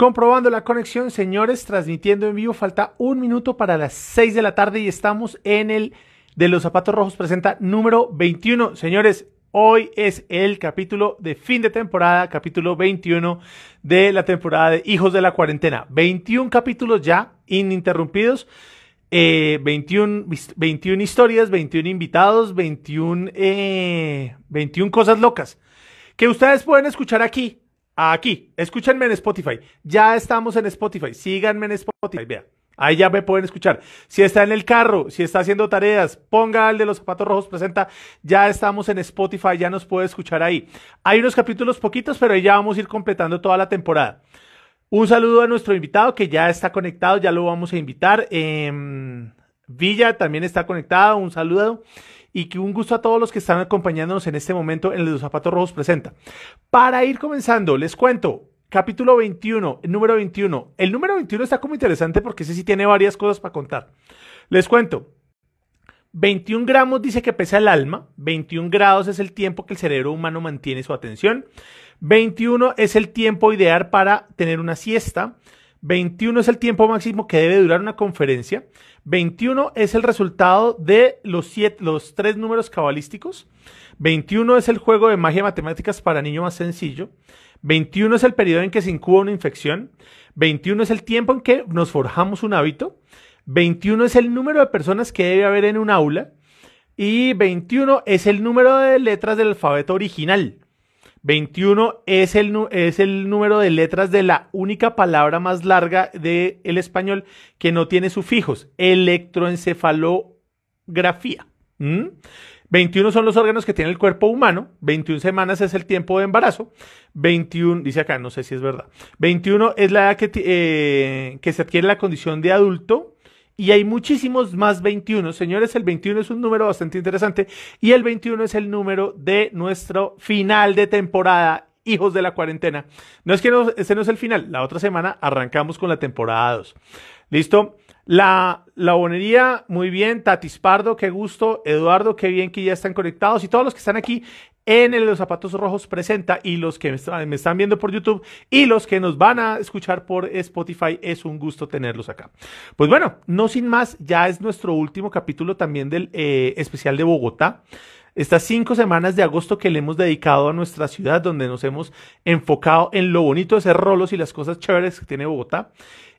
Comprobando la conexión, señores, transmitiendo en vivo, falta un minuto para las 6 de la tarde y estamos en el de los zapatos rojos presenta número 21. Señores, hoy es el capítulo de fin de temporada, capítulo 21 de la temporada de Hijos de la Cuarentena. 21 capítulos ya ininterrumpidos. 21, eh, 21 historias, 21 invitados, 21, 21 eh, cosas locas que ustedes pueden escuchar aquí Aquí, escúchenme en Spotify. Ya estamos en Spotify. Síganme en Spotify. Vea. Ahí ya me pueden escuchar. Si está en el carro, si está haciendo tareas, ponga el de los zapatos rojos, presenta. Ya estamos en Spotify, ya nos puede escuchar ahí. Hay unos capítulos poquitos, pero ya vamos a ir completando toda la temporada. Un saludo a nuestro invitado que ya está conectado, ya lo vamos a invitar. Em, Villa también está conectado, un saludo y que un gusto a todos los que están acompañándonos en este momento en Los Zapatos Rojos Presenta. Para ir comenzando, les cuento, capítulo 21, número 21. El número 21 está como interesante porque ese sí tiene varias cosas para contar. Les cuento. 21 gramos dice que pesa el alma, 21 grados es el tiempo que el cerebro humano mantiene su atención, 21 es el tiempo ideal para tener una siesta, 21 es el tiempo máximo que debe durar una conferencia, 21 es el resultado de los, siete, los tres números cabalísticos. 21 es el juego de magia matemáticas para niño más sencillo. 21 es el periodo en que se incuba una infección. 21 es el tiempo en que nos forjamos un hábito. 21 es el número de personas que debe haber en un aula. Y 21 es el número de letras del alfabeto original. 21 es el, es el número de letras de la única palabra más larga del el español que no tiene sufijos, electroencefalografía. 21 son los órganos que tiene el cuerpo humano, 21 semanas es el tiempo de embarazo, 21, dice acá, no sé si es verdad, 21 es la edad que, eh, que se adquiere la condición de adulto, y hay muchísimos más 21. Señores, el 21 es un número bastante interesante y el 21 es el número de nuestro final de temporada. Hijos de la cuarentena. No es que no, este no es el final. La otra semana arrancamos con la temporada 2. ¿Listo? La, la bonería, muy bien. Tatis Pardo, qué gusto. Eduardo, qué bien que ya están conectados. Y todos los que están aquí en los zapatos rojos presenta y los que me, están viendo por YouTube y los que nos van a escuchar por Spotify, es un gusto tenerlos acá. Pues bueno, no sin más, ya es nuestro último capítulo también del eh, especial de Bogotá. Estas cinco semanas de agosto que le hemos dedicado a nuestra ciudad, donde nos hemos enfocado en lo bonito de ser rolos y las cosas chéveres que tiene Bogotá.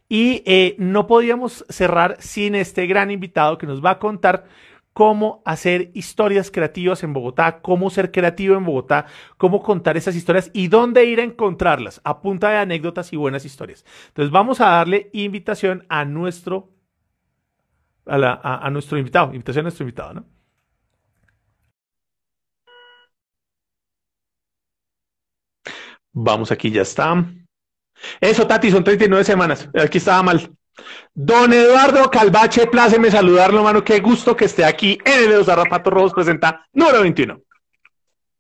Y eh, no podíamos cerrar sin este gran invitado que nos va a contar cómo hacer historias creativas en Bogotá, cómo ser creativo en Bogotá, cómo contar esas historias y dónde ir a encontrarlas a punta de anécdotas y buenas historias. Entonces vamos a darle invitación a nuestro, a, nuestro invitado, invitación a nuestro invitado, ¿no? Vamos aquí, ya está. Eso, Tati, son 39 semanas. Aquí estaba mal. Don Eduardo Calvache, pláceme saludarlo, mano. Qué gusto que esté aquí en el de los Zarrapatos Rojos presenta número 21.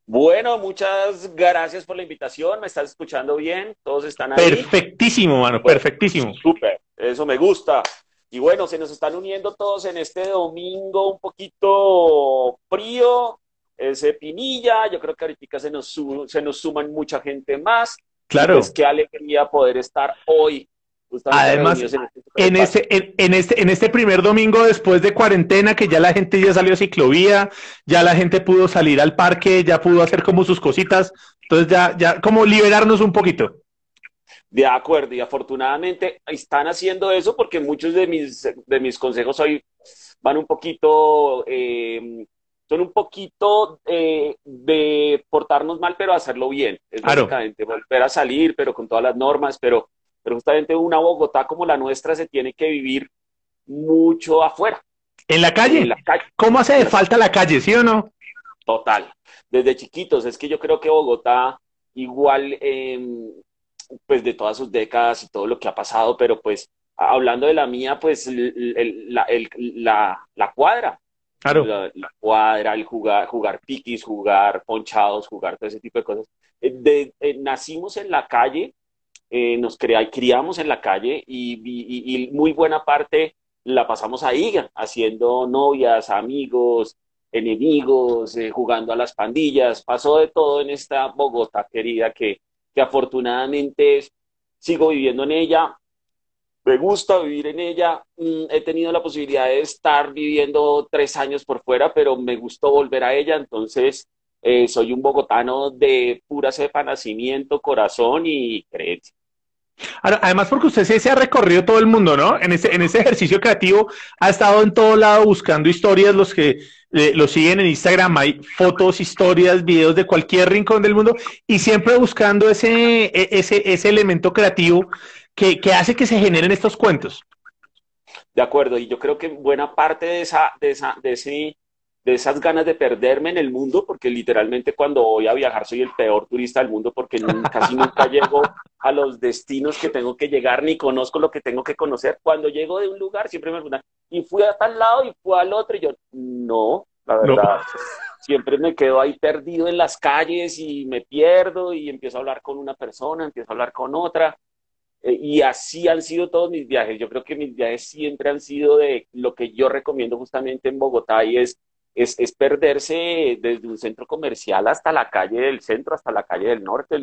Bueno, muchas gracias por la invitación. ¿Me estás escuchando bien? ¿Todos están ahí? Perfectísimo, mano, perfectísimo. Súper, eso me gusta. Y bueno, se nos están uniendo todos en este domingo un poquito frío, ese pinilla. Yo creo que ahorita se nos, se nos suman mucha gente más. Claro. Pues qué alegría poder estar hoy Además, en, este, en, este, en este primer domingo después de cuarentena, que ya la gente ya salió a ciclovía, ya la gente pudo salir al parque, ya pudo hacer como sus cositas, entonces ya, ya como liberarnos un poquito. De acuerdo, y afortunadamente están haciendo eso porque muchos de mis, de mis consejos hoy van un poquito, eh, son un poquito eh, de portarnos mal, pero hacerlo bien. Es básicamente volver a salir, pero con todas las normas, pero pero justamente una Bogotá como la nuestra se tiene que vivir mucho afuera. ¿En la calle? ¿Cómo hace de falta la calle, sí o no? Total. Desde chiquitos, es que yo creo que Bogotá, igual, pues de todas sus décadas y todo lo que ha pasado, pero pues hablando de la mía, pues la, la, cuadra. Claro. La, cuadra, el jugar, jugar piquis, jugar ponchados, jugar todo ese tipo de cosas. Eh, eh, nacimos en la calle eh, nos criamos en la calle y, muy buena parte la pasamos ahí, haciendo novias, amigos, enemigos, eh, jugando a las pandillas. Pasó de todo en esta Bogotá querida que, que afortunadamente sigo viviendo en ella, me gusta vivir en ella. Mm, he tenido la posibilidad de estar viviendo tres años por fuera, pero me gustó volver a ella. Entonces, eh, soy un bogotano de pura cepa, nacimiento, corazón y creencia. Además, porque usted se, ha recorrido todo el mundo, ¿no? En ese, en ejercicio creativo ha estado en todo lado buscando historias. Los que eh, lo siguen en Instagram hay fotos, historias, videos de cualquier rincón del mundo y siempre buscando ese, e, ese, ese elemento creativo que, que hace que se generen estos cuentos. De acuerdo, y yo creo que buena parte de, esa, de, esa, de ese de esas ganas de perderme en el mundo, porque literalmente cuando voy a viajar soy el peor turista del mundo porque casi nunca llego a los destinos que tengo que llegar ni conozco lo que tengo que conocer. Cuando llego de un lugar siempre me preguntan, y fui a tal lado y fui al otro, y yo, no, la verdad, siempre me quedo ahí perdido en las calles y me pierdo y empiezo a hablar con una persona, empiezo a hablar con otra. Eh, y así han sido todos mis viajes. Yo creo que mis viajes siempre han sido de lo que yo recomiendo justamente en Bogotá y es es, es, perderse desde un centro comercial hasta la calle del centro, hasta la calle del norte,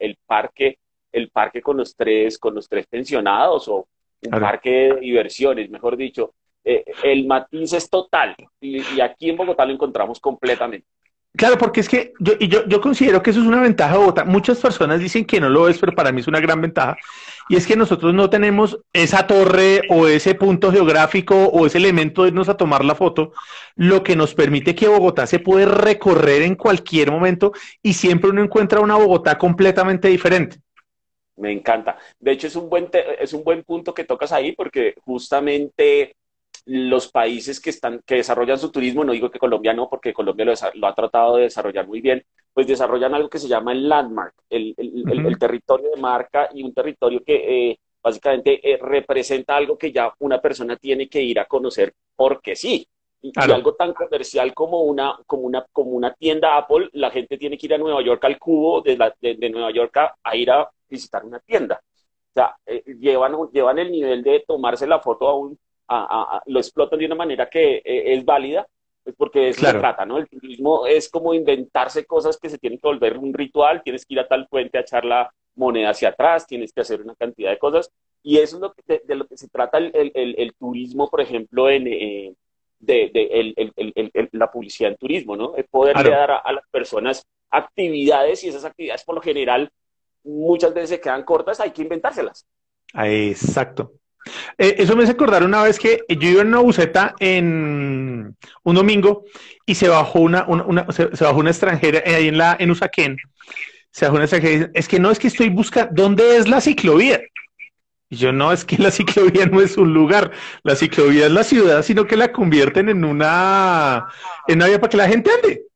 el parque, el parque con los tres, con los tres pensionados o un parque de diversiones, mejor dicho. Eh, el matiz es total y, y, aquí en Bogotá lo encontramos completamente. Claro, porque es que yo, yo, yo considero que eso es una ventaja de Bogotá. Muchas personas dicen que no lo es, pero para mí es una gran ventaja. Y es que nosotros no tenemos esa torre o ese punto geográfico o ese elemento de irnos a tomar la foto, lo que nos permite que Bogotá se puede recorrer en cualquier momento y siempre uno encuentra una Bogotá completamente diferente. Me encanta. De hecho, es un buen, es un buen punto que tocas ahí porque justamente los países que, están, que desarrollan su turismo, no digo que Colombia no, porque Colombia lo, ha tratado de desarrollar muy bien, pues desarrollan algo que se llama el landmark, el, el, territorio de marca y un territorio que eh, básicamente eh, representa algo que ya una persona tiene que ir a conocer porque sí. Y, algo tan comercial como una, como, una, como una tienda Apple, la gente tiene que ir a Nueva York al cubo, de, de, Nueva York a, ir a visitar una tienda. O sea, eh, llevan, llevan el nivel de tomarse la foto a un lo explotan de una manera que eh, es válida, pues porque es lo que trata, ¿no? El turismo es como inventarse cosas que se tienen que volver un ritual, tienes que ir a tal puente a echar la moneda hacia atrás, tienes que hacer una cantidad de cosas, y eso es lo que, de, lo que se trata el, el, el, turismo, por ejemplo, en... Eh, de, de la publicidad en turismo, ¿no? Es poderle dar a, las personas actividades y esas actividades por lo general muchas veces se quedan cortas, hay que inventárselas. Exacto. Eh, eso me hace acordar una vez que yo iba en una buseta en un domingo y se bajó una, se, bajó una extranjera eh, ahí en la en Usaquén. Se bajó una extranjera es que no, es que estoy buscando, ¿dónde es la ciclovía? Y yo no, es que la ciclovía no es un lugar, la ciclovía es la ciudad, sino que la convierten en una, en una vía para que la gente ande.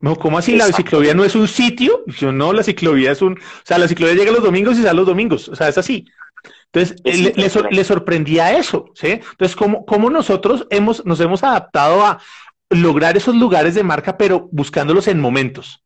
No, ¿cómo así? ¿La ciclovía no es un sitio? Yo no, la ciclovía es un, o sea, la ciclovía llega los domingos y sale los domingos, o sea, es así. Entonces, le, sorprendía eso, ¿sí? Entonces, ¿cómo, cómo nosotros hemos, nos hemos adaptado a lograr esos lugares de marca, pero buscándolos en momentos?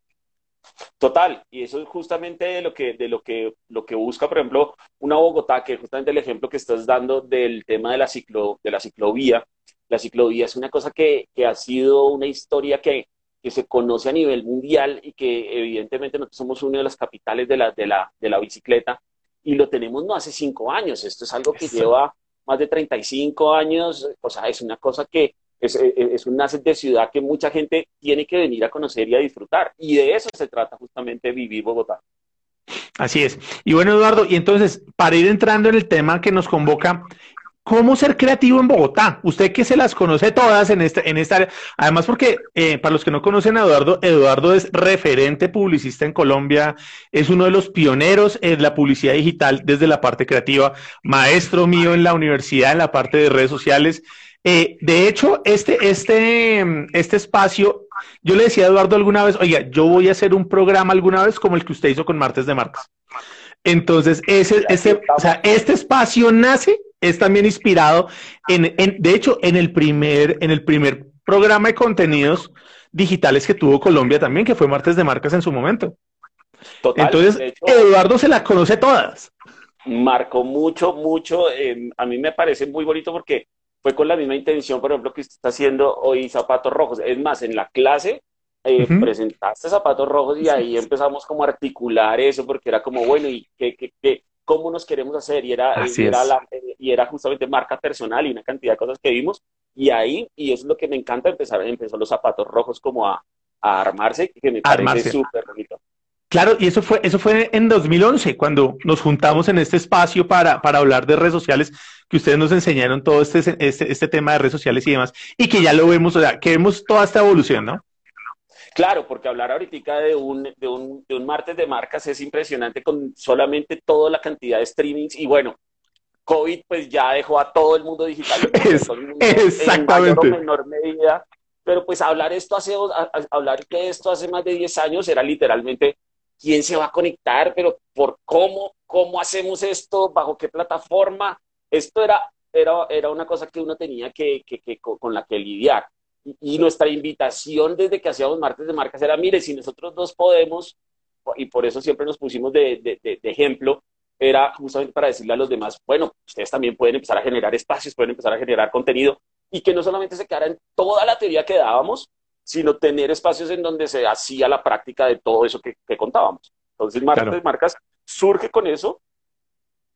Total, y eso es justamente lo que, de lo que, lo que busca, por ejemplo, una Bogotá, que justamente el ejemplo que estás dando del tema de la, ciclo, de la ciclovía. La ciclovía es una cosa que, que ha sido una historia que, que, se conoce a nivel mundial y que evidentemente nosotros somos una de las capitales de la, de la, de la bicicleta y lo tenemos no hace cinco años, esto es algo que lleva más de 35 años, o sea, es una cosa que es, es, un asset de ciudad que mucha gente tiene que venir a conocer y a disfrutar, y de eso se trata justamente vivir Bogotá. Así es. Y bueno, Eduardo, y entonces, para ir entrando en el tema que nos convoca, ¿Cómo ser creativo en Bogotá? Usted que se las conoce todas en esta, en esta área. Además, porque eh, para los que no conocen a Eduardo, Eduardo es referente publicista en Colombia, es uno de los pioneros en la publicidad digital desde la parte creativa, maestro mío en la universidad en la parte de redes sociales. Eh, de hecho, este, este, este espacio, yo le decía a Eduardo alguna vez, oiga, yo voy a hacer un programa alguna vez como el que usted hizo con Martes de Marcas. Entonces, ese, ese, o sea, este espacio nace es también inspirado en, en, de hecho, en el primer, en el primer programa de contenidos digitales que tuvo Colombia también, que fue Martes de Marcas en su momento. Entonces, Eduardo se las conoce todas. Marcó mucho, mucho. Eh, a mí me parece muy bonito porque fue con la misma intención, por ejemplo, que usted está haciendo hoy Zapatos Rojos. Es más, en la clase eh, presentaste Zapatos Rojos y ahí empezamos como a articular eso porque era como, bueno, ¿y qué, qué, qué cómo nos queremos hacer y era, y era justamente marca personal y una cantidad de cosas que vimos y ahí, y eso es lo que me encanta, empezar, empezó los zapatos rojos como a, a armarse, que me parece súper bonito. Claro, y eso fue, eso fue en 2011, cuando nos juntamos en este espacio para, para hablar de redes sociales, que ustedes nos enseñaron todo este, este, este tema de redes sociales y demás, y que ya lo vemos, o sea, que vemos toda esta evolución, ¿no? Claro, porque hablar ahorita de un, de un, de un martes de marcas es impresionante con solamente toda la cantidad de streamings y bueno, COVID pues ya dejó a todo el mundo digital. exactamente. En menor medida. Pero pues hablar esto hace, hablar de esto hace más de 10 años era literalmente quién se va a conectar, pero por cómo, cómo hacemos esto, bajo qué plataforma. Esto era, era, era una cosa que uno tenía que, que, que con la que lidiar. Y, nuestra invitación desde que hacíamos martes de marcas era, mire, si nosotros dos podemos, y por eso siempre nos pusimos de, de, de ejemplo, era justamente para decirle a los demás, bueno, ustedes también pueden empezar a generar espacios, pueden empezar a generar contenido y que no solamente se quedara en toda la teoría que dábamos, sino tener espacios en donde se hacía la práctica de todo eso que, contábamos. Entonces, Marcas Marcas surge con eso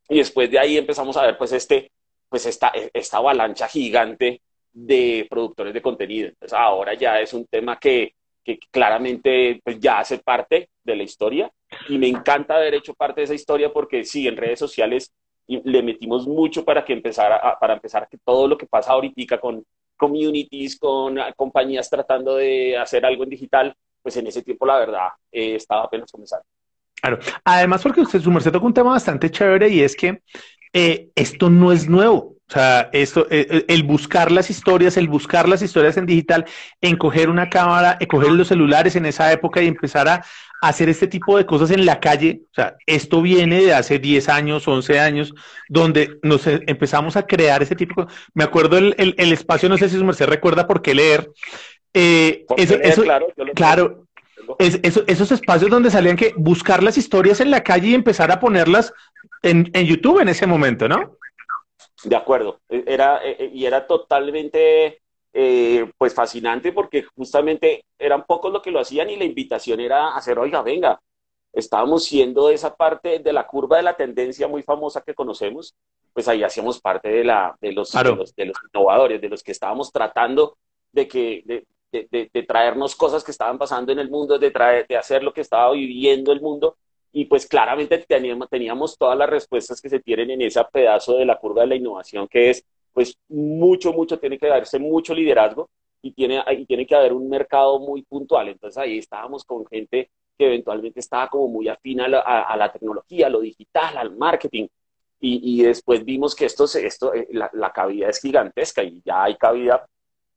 y después de ahí empezamos a ver pues este, pues esta, esta avalancha gigante de productores de contenido. Entonces, ahora ya es un tema que, que claramente pues, ya hace parte de la historia y me encanta haber hecho parte de esa historia porque sí, en redes sociales le metimos mucho para que empezara para empezar que todo lo que pasa ahorita con communities, con compañías tratando de hacer algo en digital, pues en ese tiempo la verdad eh, estaba apenas comenzando. Claro, además porque usted, su merced tocó un tema bastante chévere y es que eh, esto no es nuevo. O sea, esto, eh, eh, el buscar las historias, el buscar las historias en digital, en coger una cámara, en coger los celulares en esa época y empezar a hacer este tipo de cosas en la calle. O sea, esto viene de hace 10 años, 11 años, donde nos e, empezamos a crear ese tipo de Me acuerdo el, el, espacio, no sé si su merced recuerda por qué leer. Eh, eso, claro, claro es, esos espacios donde salían que buscar las historias en la calle y empezar a ponerlas en, en YouTube en ese momento, ¿no? De acuerdo, e, era, e, e, y era totalmente eh, pues fascinante porque justamente eran pocos lo que lo hacían y la invitación era hacer, oiga, venga, estábamos siendo esa parte de la curva de la tendencia muy famosa que conocemos, pues ahí hacíamos parte de, la, de, los, de, los, de los innovadores, de los que estábamos tratando de, que, de, de, de, traernos cosas que estaban pasando en el mundo, de, traer, de hacer lo que estaba viviendo el mundo y pues claramente teníamos, teníamos todas las respuestas que se tienen en ese pedazo de la curva de la innovación, que es pues mucho, mucho, tiene que darse mucho liderazgo y tiene, y tiene que haber un mercado muy puntual. Entonces ahí estábamos con gente que eventualmente estaba como muy afín a la, tecnología, a lo digital, al marketing. Y, y después vimos que esto, esto eh, la, la, cabida es gigantesca y ya hay cabida,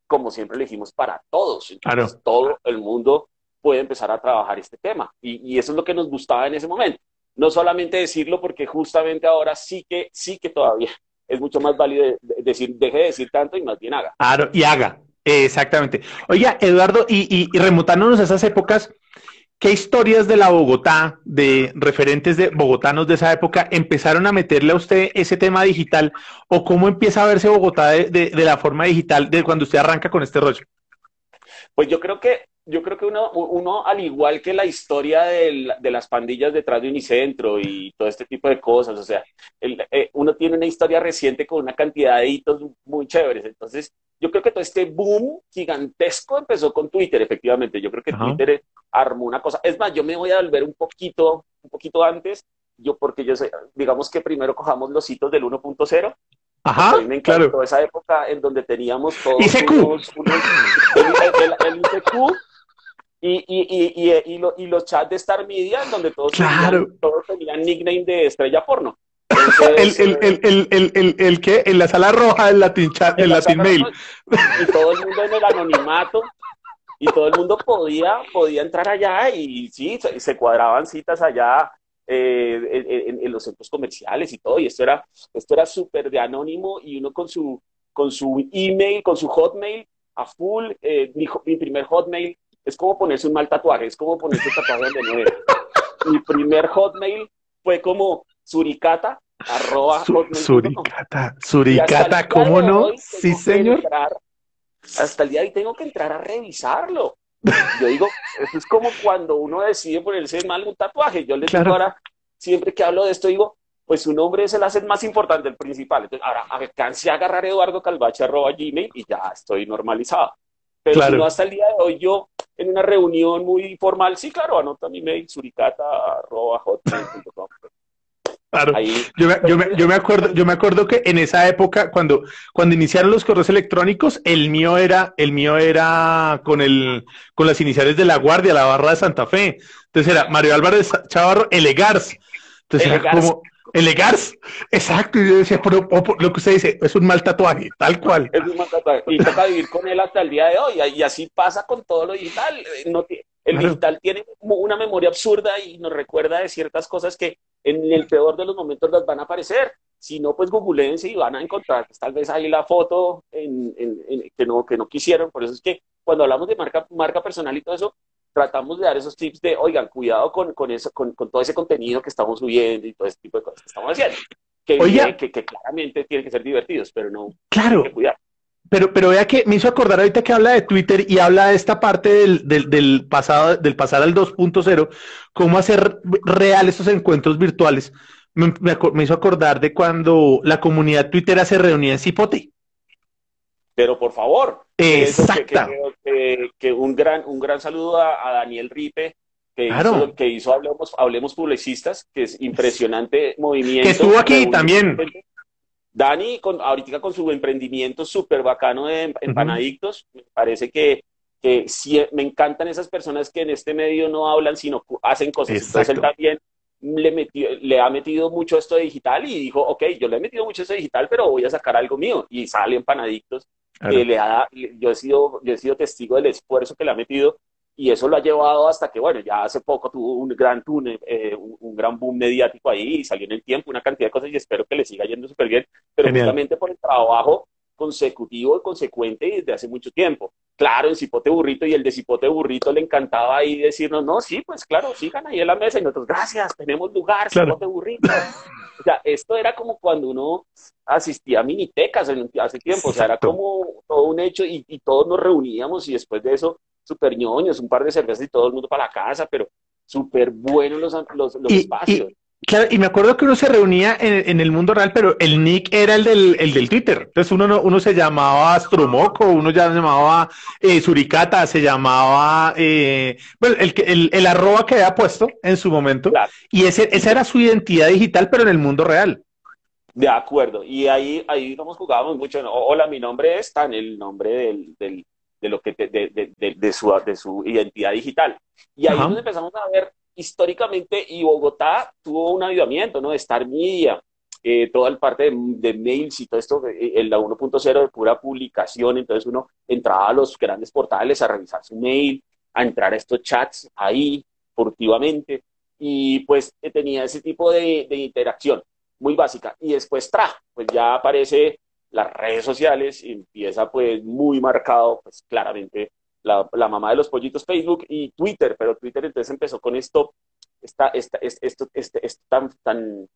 como siempre le dijimos, para todos. claro. todo el mundo puede empezar a trabajar este tema. Y, eso es lo que nos gustaba en ese momento. No solamente decirlo porque justamente ahora sí que, sí que todavía es mucho más válido decir, deje de decir tanto y más bien haga. Claro, y haga. Exactamente. Oiga, Eduardo, y, y, remontándonos a esas épocas, ¿qué historias de la Bogotá, de referentes de bogotanos de esa época, empezaron a meterle a usted ese tema digital? ¿O cómo empieza a verse Bogotá de, de la forma digital de cuando usted arranca con este rollo? Pues yo creo que yo creo que uno, uno, al igual que la historia de, de, las pandillas detrás de Unicentro y todo este tipo de cosas, o sea, eh, uno tiene una historia reciente con una cantidad de hitos muy chéveres. Entonces, yo creo que todo este boom gigantesco empezó con Twitter, efectivamente. Yo creo que Twitter armó una cosa. Es más, yo me voy a volver un poquito, un poquito antes, yo porque yo sé, digamos que primero cojamos los hitos del 1.0 Ajá, me encantó claro. esa época en donde teníamos todos ICQ. Unos, el, el, ICQ y, y, y, y, los chats de Star Media, en donde todos, tenían, todos tenían nickname de estrella porno. el, el, el, el, el, el, que en la sala roja del Latin chat, el Latin mail. Y todo el mundo en el anonimato. Y todo el mundo podía, podía entrar allá y sí, se, se cuadraban citas allá eh, en, en, los centros comerciales y todo. Y esto era, esto era súper de anónimo y uno con su, con su email, con su hotmail a full. Eh, mi, mi primer hotmail es como ponerse un mal tatuaje, es como ponerse un tatuaje de nuevo. Mi primer hotmail fue como suricata, arroba Suricata, suricata, ¿cómo no? Sí, señor. hasta el día de hoy tengo que entrar a revisarlo. Yo digo, eso es como cuando uno decide ponerse mal un tatuaje. Yo les digo ahora, siempre que hablo de esto, digo, pues su nombre es el asset más importante, el principal. Entonces, ahora alcancé a agarrar Eduardo Calvache arroba Gmail y ya estoy normalizado. Pero si no, hasta el día de hoy yo en una reunión muy formal, sí, claro, anota mi mail, suricata arroba Claro. yo, me, yo, me, yo, me, acuerdo, yo me acuerdo que en esa época, cuando, cuando iniciaron los correos electrónicos, el mío era, el mío era con el, con las iniciales de la Guardia, la barra de Santa Fe. Entonces era Mario Álvarez Chavarro Elegars. Entonces era como, Elegars, exacto, y yo decía, pero, lo que usted dice, es un mal tatuaje, tal cual. Es un mal tatuaje, y toca vivir con él hasta el día de hoy, y así pasa con todo lo digital. Eh, no, el digital tiene una memoria absurda y nos recuerda de ciertas cosas que en el peor de los momentos las van a aparecer. Si no, pues googleense y van a encontrar pues, tal vez ahí la foto en, que, no, que no quisieron. Por eso es que cuando hablamos de marca, marca personal y todo eso, tratamos de dar esos tips de, oigan, cuidado con, con, eso, con, con todo ese contenido que estamos subiendo y todo ese tipo de cosas que estamos haciendo. Que, que, que, claramente tienen que ser divertidos, pero no. Claro. Pero, pero vea que me hizo acordar ahorita que habla de Twitter y habla de esta parte del, del, del pasado, del pasar al 2.0, cómo hacer real esos encuentros virtuales. Me, me, hizo acordar de cuando la comunidad Twitter se reunía en Cipote. Pero por favor. Exacto. Que, un, gran, un gran saludo a, Daniel Ripe, que, hizo, que hizo Hablemos, Hablemos Publicistas, que es impresionante movimiento. Que estuvo aquí también. Dani, con, ahorita con su emprendimiento súper bacano de empanadictos, me parece que, que sí, me encantan esas personas que en este medio no hablan, sino hacen cosas. Entonces él también le, metió, le ha metido mucho esto de digital y dijo, ok, yo le he metido mucho esto de digital, pero voy a sacar algo mío. Y sale empanadictos. Que le ha, yo, he sido, yo he sido testigo del esfuerzo que le ha metido y eso lo ha llevado hasta que, bueno, ya hace poco tuvo un gran túnel, eh, un, gran boom mediático ahí y salió en el tiempo una cantidad de cosas y espero que le siga yendo súper bien, pero justamente por el trabajo consecutivo y consecuente desde hace mucho tiempo. Claro, en Cipote Burrito y el de Cipote Burrito le encantaba ahí decirnos, no, sí, pues claro, sigan ahí en la mesa y nosotros, gracias, tenemos lugar, Cipote Burrito. O sea, esto era como cuando uno asistía a minitecas hace tiempo, o sea, era como todo un hecho y, y todos nos reuníamos y después de eso súper ñoños, un par de cervezas y todo el mundo para la casa, pero súper buenos los, los, espacios. claro, y me acuerdo que uno se reunía en, el mundo real, pero el nick era el del, el del Twitter. Entonces uno, uno se llamaba Astromoco, uno ya se llamaba eh, Suricata, se llamaba, eh, bueno, el, el, el arroba que había puesto en su momento. Y ese, esa era su identidad digital, pero en el mundo real. De acuerdo, y ahí, ahí nos jugábamos mucho. Hola, mi nombre es Tan, el nombre del, de, lo que, de, de, de, su, de su identidad digital. Y ahí nos empezamos a ver históricamente, y Bogotá tuvo un avivamiento, ¿no? De Star Media, eh, toda el parte de, mails y todo esto, eh, el la 1.0 de pura publicación, entonces uno entraba a los grandes portales a revisar su mail, a entrar a estos chats ahí furtivamente, y pues eh, tenía ese tipo de, de interacción muy básica. Y después, tra, pues ya aparece las redes sociales y empieza pues muy marcado, pues claramente la, la, mamá de los pollitos Facebook y Twitter, pero Twitter entonces empezó con esto, esta, esta, esto, este, esto tan, tan,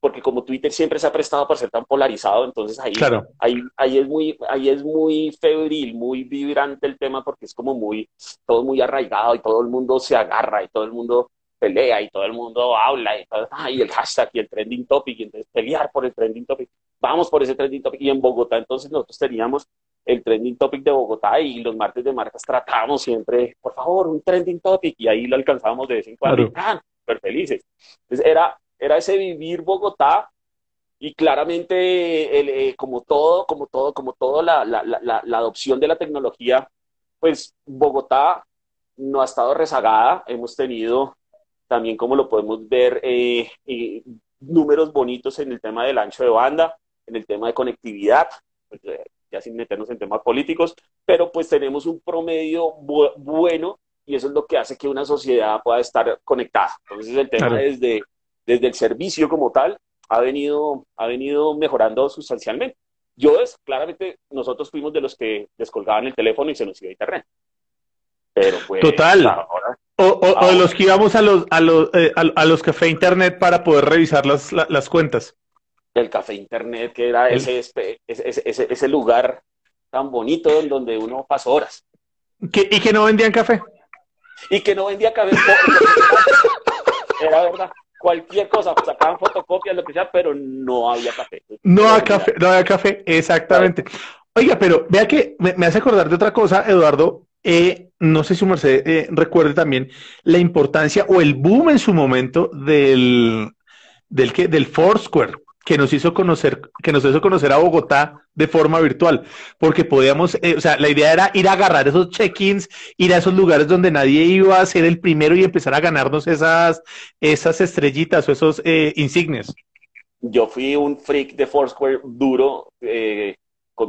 porque como Twitter siempre se ha prestado para ser tan polarizado, entonces ahí, ahí, ahí, es muy, ahí es muy febril, muy vibrante el tema porque es como muy, todo muy arraigado y todo el mundo se agarra y todo el mundo pelea y todo el mundo habla y, todo, y el hashtag y el trending topic y entonces pelear por el trending topic vamos por ese trending topic. Y en Bogotá, entonces nosotros teníamos el trending topic de Bogotá y los martes de marcas tratábamos siempre, por favor, un trending topic, y ahí lo alcanzábamos de vez en cuando, ¡ah! súper felices. Entonces era, era ese vivir Bogotá y claramente el, eh, como todo, como todo, como todo la, la, la, la, adopción de la tecnología, pues Bogotá no ha estado rezagada, hemos tenido también como lo podemos ver eh, eh, números bonitos en el tema del ancho de banda, en el tema de conectividad, pues, eh, ya sin meternos en temas políticos, pero pues tenemos un promedio bueno y eso es lo que hace que una sociedad pueda estar conectada. Entonces el tema desde, desde el servicio como tal ha venido, ha venido mejorando sustancialmente. Yo es, claramente, nosotros fuimos de los que descolgaban el teléfono y se nos iba a internet. Pero pues, Total. o, de los que íbamos a los, a los, eh, a, los café internet para poder revisar las, las cuentas el café internet, que era ese, ese, ese, ese, lugar tan bonito en donde uno pasó horas. ¿Y que no vendían café? Y que no vendía café. era verdad. cualquier cosa, sacaban fotocopias, lo que sea, pero no había café. No había café, no había café, exactamente. Oiga, pero vea que me, hace acordar de otra cosa, Eduardo. Eh, no sé si Mercedes eh, recuerde también la importancia o el boom en su momento del, del, que, del Foursquare que nos hizo conocer, que nos hizo conocer a Bogotá de forma virtual, porque podíamos, eh, o sea, la idea era ir a agarrar esos check-ins, ir a esos lugares donde nadie iba a ser el primero y empezar a ganarnos esas, esas estrellitas o esos eh. Yo fui un freak de Foursquare duro, eh,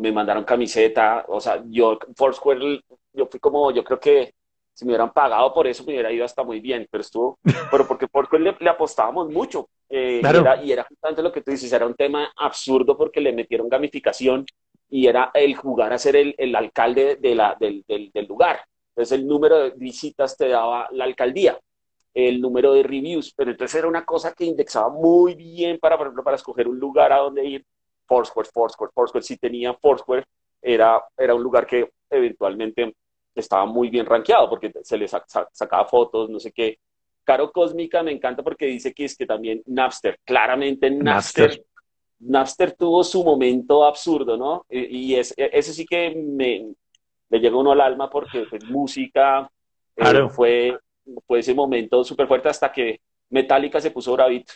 me mandaron camiseta, o sea, yo Foursquare, yo fui como, yo creo que si me hubieran pagado por eso me hubiera ido hasta muy bien, pero estuvo, pero porque por le, le apostábamos mucho. Eh, y, era, justamente lo que tú dices, era un tema absurdo porque le metieron gamificación y era el jugar a ser el, el alcalde de la, del, del, del, lugar. Entonces el número de visitas te daba la alcaldía, el número de reviews, pero entonces era una cosa que indexaba muy bien para, por ejemplo, para escoger un lugar a donde ir. Foursquare, Foursquare, Foursquare, si tenía Foursquare, era, era un lugar que eventualmente estaba muy bien rankeado porque se le sacaba fotos, no sé qué. Caro Cósmica me encanta porque dice que es que también Napster, claramente Napster, Napster, tuvo su momento absurdo, ¿no? Y, es, e, ese sí que me, le llega uno al alma porque pues, música eh, fue, fue ese momento súper fuerte hasta que Metallica se puso bravito.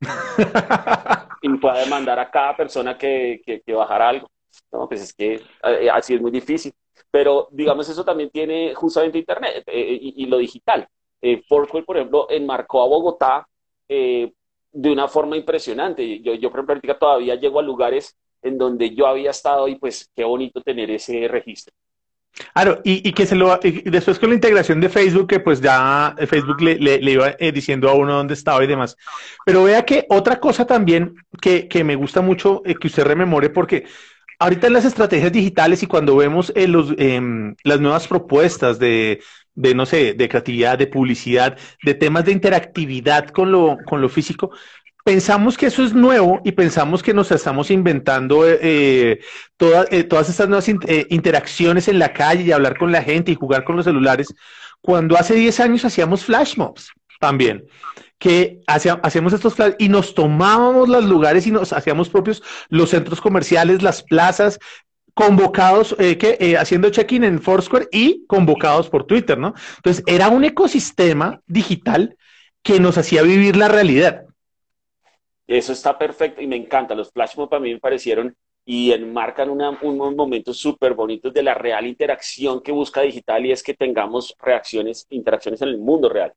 y fue a demandar a cada persona que, que, bajara algo. No, pues es que eh, así es muy difícil. Pero, digamos, eso también tiene justamente Internet eh, y, lo digital. Eh, por ejemplo, enmarcó a Bogotá eh, de una forma impresionante. Yo, yo, por ejemplo, todavía llego a lugares en donde yo había estado y pues qué bonito tener ese registro. Claro, y, que se lo después con la integración de Facebook, que pues ya Facebook le, le, iba eh, diciendo a uno dónde estaba y demás. Pero vea que otra cosa también que, que me gusta mucho que usted rememore, porque ahorita en las estrategias digitales y cuando vemos eh, los, em, las nuevas propuestas de, de, no sé, de creatividad, de publicidad, de temas de interactividad con lo, con lo físico, pensamos que eso es nuevo y pensamos que nos estamos inventando eh, eh, todas estas nuevas interacciones en la calle y hablar con la gente y jugar con los celulares, cuando hace 10 años hacíamos flash mobs también que hacíamos estos y nos tomábamos los lugares y nos hacíamos propios los centros comerciales, las plazas, convocados, eh, que, eh, haciendo check-in en Foursquare y convocados por Twitter, ¿no? Entonces, era un ecosistema digital que nos hacía vivir la realidad. Eso está perfecto y me encanta. Los flash para mí me parecieron y enmarcan unos momentos súper bonitos de la real interacción que busca digital y es que tengamos reacciones, interacciones en el mundo real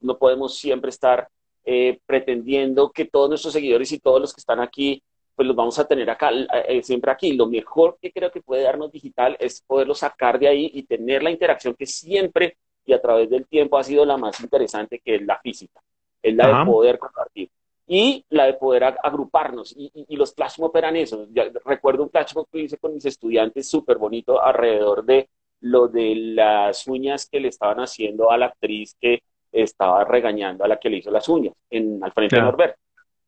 no podemos siempre estar eh, pretendiendo que todos nuestros seguidores y todos los que están aquí, pues los vamos a tener acá, eh, siempre aquí. Lo mejor que creo que puede darnos digital es poderlo sacar de ahí y tener la interacción que siempre y a través del tiempo ha sido la más interesante, que es la física, es la de poder compartir y la de poder agruparnos. Y, los flash eran eso. recuerdo un flash que hice con mis estudiantes súper bonito alrededor de lo de las uñas que le estaban haciendo a la actriz que estaba regañando a la que le hizo las uñas en, al frente de Norberto.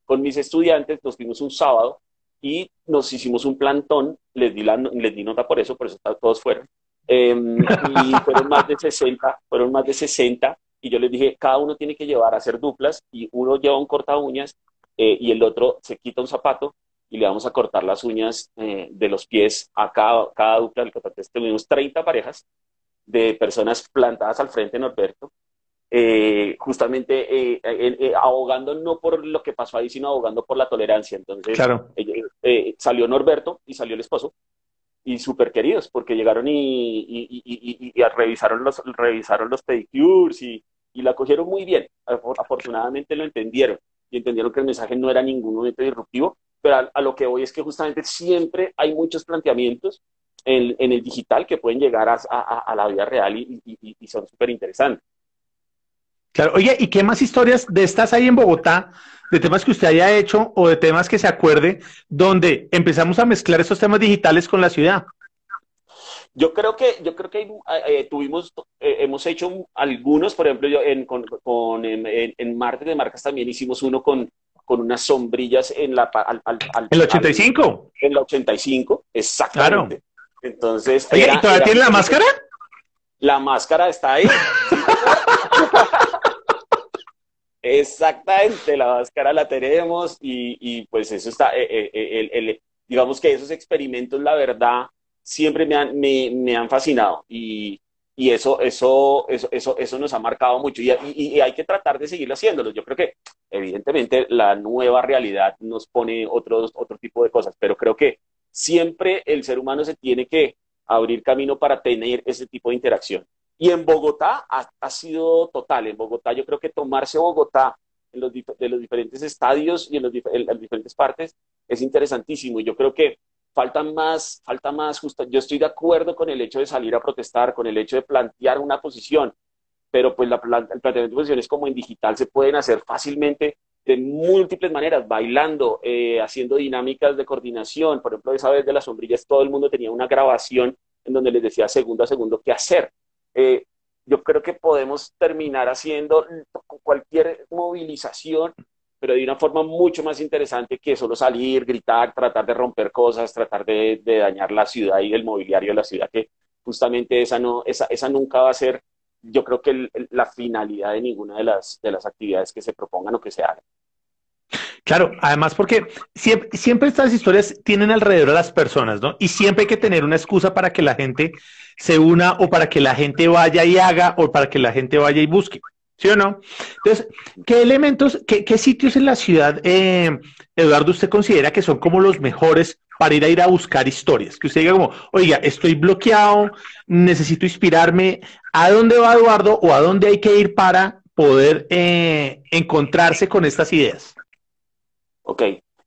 Con mis estudiantes nos fuimos un sábado y nos hicimos un plantón, les di, la, les di nota por eso, por eso todos fueron. Em, y fueron más de 60, fueron más de 60 y yo les dije, cada uno tiene que llevar a hacer duplas y uno lleva un corta uñas eh, y el otro se quita un zapato y le vamos a cortar las uñas eh, de los pies a cada, cada dupla Entonces tuvimos 30 parejas de personas plantadas al frente de Norberto eh, justamente eh, eh, ahogando no por lo que pasó ahí, sino ahogando por la tolerancia. Entonces salió Norberto y salió el esposo y súper queridos porque llegaron y, revisaron, los, revisaron los pedicures y, la cogieron muy bien. Afortunadamente lo entendieron y entendieron que el mensaje no era ningún momento disruptivo, pero a, lo que voy es que justamente siempre hay muchos planteamientos en, el digital que pueden llegar a, a la vida real y, son súper interesantes. Claro, oye, ¿y qué más historias de estas hay en Bogotá, de temas que usted haya hecho o de temas que se acuerde, donde empezamos a mezclar estos temas digitales con la ciudad? Yo creo que, yo creo que eh, tuvimos, eh, hemos hecho algunos, por ejemplo, yo en, con, con en, en, Martes de Marcas también hicimos uno con, con unas sombrillas en la... Al, al, ¿El 85? en la 85, exactamente. Claro. Entonces... Oye, ¿y todavía tiene la máscara? La máscara está ahí. Exactamente, la máscara la tenemos y, y pues eso está, eh, eh, eh, el, el, digamos que esos experimentos, la verdad, siempre me han, me, han fascinado y, y eso, eso, eso, eso, eso nos ha marcado mucho y, y, y, hay que tratar de seguir haciéndolo. Yo creo que evidentemente la nueva realidad nos pone otros, otro tipo de cosas, pero creo que siempre el ser humano se tiene que abrir camino para tener ese tipo de interacción. Y en Bogotá ha, ha sido total. En Bogotá yo creo que tomarse Bogotá en los, de los diferentes estadios y en, los, en las diferentes partes es interesantísimo. Y yo creo que falta más, falta más justo. Yo estoy de acuerdo con el hecho de salir a protestar, con el hecho de plantear una posición, pero pues la, el planteamiento de posiciones como en digital se pueden hacer fácilmente de múltiples maneras, bailando, eh, haciendo dinámicas de coordinación. Por ejemplo, esa vez de las sombrillas todo el mundo tenía una grabación en donde les decía segundo a segundo qué hacer. Eh, yo creo que podemos terminar haciendo cualquier movilización, pero de una forma mucho más interesante que solo salir, gritar, tratar de romper cosas, tratar de, dañar la ciudad y el mobiliario de la ciudad, que justamente esa, no, esa, esa nunca va a ser, yo creo que la finalidad de ninguna de las, de las actividades que se propongan o que se hagan. Claro, además porque siempre, siempre, estas historias tienen alrededor a las personas, ¿no? Y siempre hay que tener una excusa para que la gente se una o para que la gente vaya y haga o para que la gente vaya y busque, ¿sí o no? Entonces, ¿qué elementos, qué, qué sitios en la ciudad, eh, Eduardo, usted considera que son como los mejores para ir a ir a buscar historias? Que usted diga como, oiga, estoy bloqueado, necesito inspirarme, ¿a dónde va Eduardo o a dónde hay que ir para poder eh, encontrarse con estas ideas? Ok,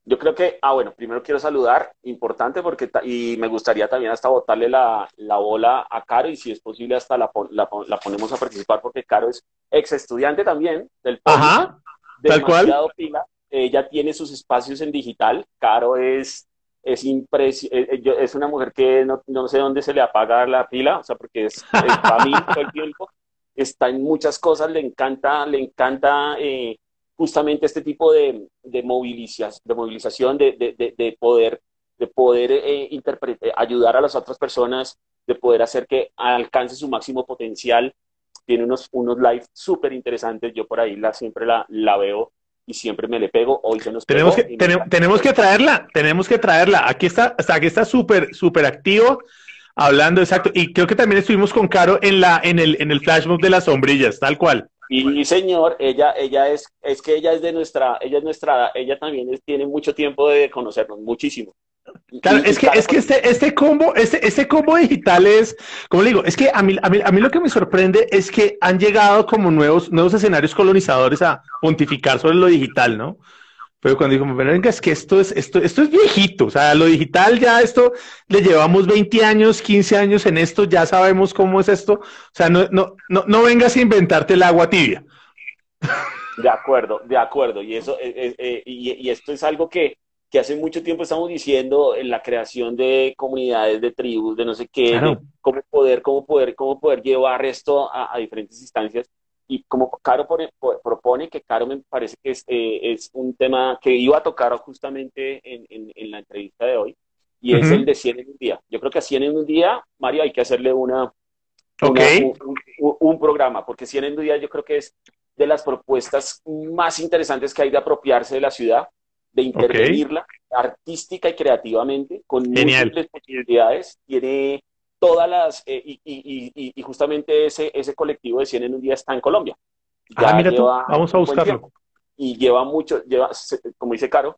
yo creo que, ah, bueno, primero quiero saludar, importante, porque y me gustaría también hasta botarle la, la, bola a Caro y si es posible hasta la, la, la, ponemos a participar porque Caro es ex estudiante también del poli, Ajá, tal cual. Pila. Ella tiene sus espacios en digital. Caro es, es, impres es una mujer que no, no, sé dónde se le apaga la pila, o sea, porque es, es para mí todo el tiempo. Está en muchas cosas, le encanta, le encanta. Eh, justamente este tipo de, de, movilización, de, movilización, de, de, de poder, de poder eh, eh, ayudar a las otras personas, de poder hacer que alcance su máximo potencial. Tiene unos, unos live súper interesantes, yo por ahí la, siempre la, la veo y siempre me le pego. Hoy se nos tenemos que tenemos, tenemos que traerla, tenemos que traerla. Aquí está, hasta aquí está súper súper activo hablando exacto y creo que también estuvimos con Caro en la en el en el flashmob de las sombrillas, tal cual. Y señor, ella, ella es, es que ella es de nuestra, ella es nuestra, ella también es, tiene mucho tiempo de conocernos, muchísimo. Claro, es que, es que este, este combo, este, este combo digital es, como le digo, es que a mí, a mí, a mí lo que me sorprende es que han llegado como nuevos, nuevos escenarios colonizadores a pontificar sobre lo digital, ¿no? Pero cuando dijo, venga, es que esto es, esto, esto es viejito, o sea, lo digital ya esto, le llevamos 20 años, 15 años en esto, ya sabemos cómo es esto, o sea, no, no, no, no vengas a inventarte el agua tibia. De acuerdo, de acuerdo, y eso, eh, eh, y, y, esto es algo que, que hace mucho tiempo estamos diciendo en la creación de comunidades, de tribus, de no sé qué, claro. de cómo poder, cómo poder, cómo poder llevar esto a, a diferentes instancias y como Caro pone, propone, que Caro me parece que es, eh, es, un tema que iba a tocar justamente en, en, en la entrevista de hoy, y uh -huh. es el de 100 en un día. Yo creo que a 100 en un día, Mario, hay que hacerle una, okay. una un, un, un, programa, porque 100 en un día yo creo que es de las propuestas más interesantes que hay de apropiarse de la ciudad, de intervenirla okay. artística y creativamente, con Genial. múltiples posibilidades. Tiene todas las, eh, y, y, y, y, justamente ese, ese colectivo de 100 en un día está en Colombia. Ya ah, mira tú, vamos a buscarlo. Y lleva mucho, lleva, como dice Caro,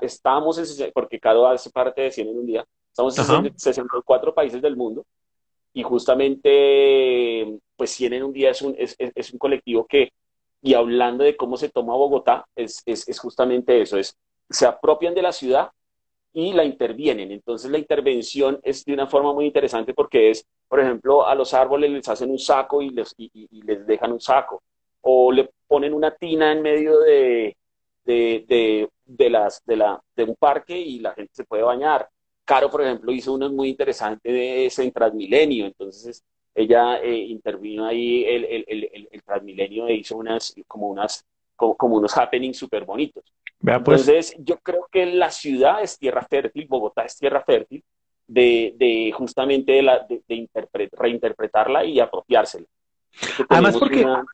estamos en, porque Caro hace parte de 100 en un día, estamos en 64 países del mundo y justamente, pues 100 en un día es un, es, es un colectivo que, y hablando de cómo se toma Bogotá, es, es, es justamente eso, es, se apropian de la ciudad y la intervienen. Entonces la intervención es de una forma muy interesante porque es, por ejemplo, a los árboles les hacen un saco y les, y, y les dejan un saco, o le ponen una tina en medio de, de, de, de, las, de, la, de un parque y la gente se puede bañar. Caro, por ejemplo, hizo uno muy interesante de ese en Transmilenio, entonces ella eh, intervino ahí el, el, el, el, Transmilenio e hizo unas, como, unas, como, como unos happenings súper bonitos. Vea, pues. Entonces, yo creo que la ciudad es tierra fértil, Bogotá es tierra fértil, de, de justamente de, la, de, de reinterpretarla y apropiársela. Además, porque, una...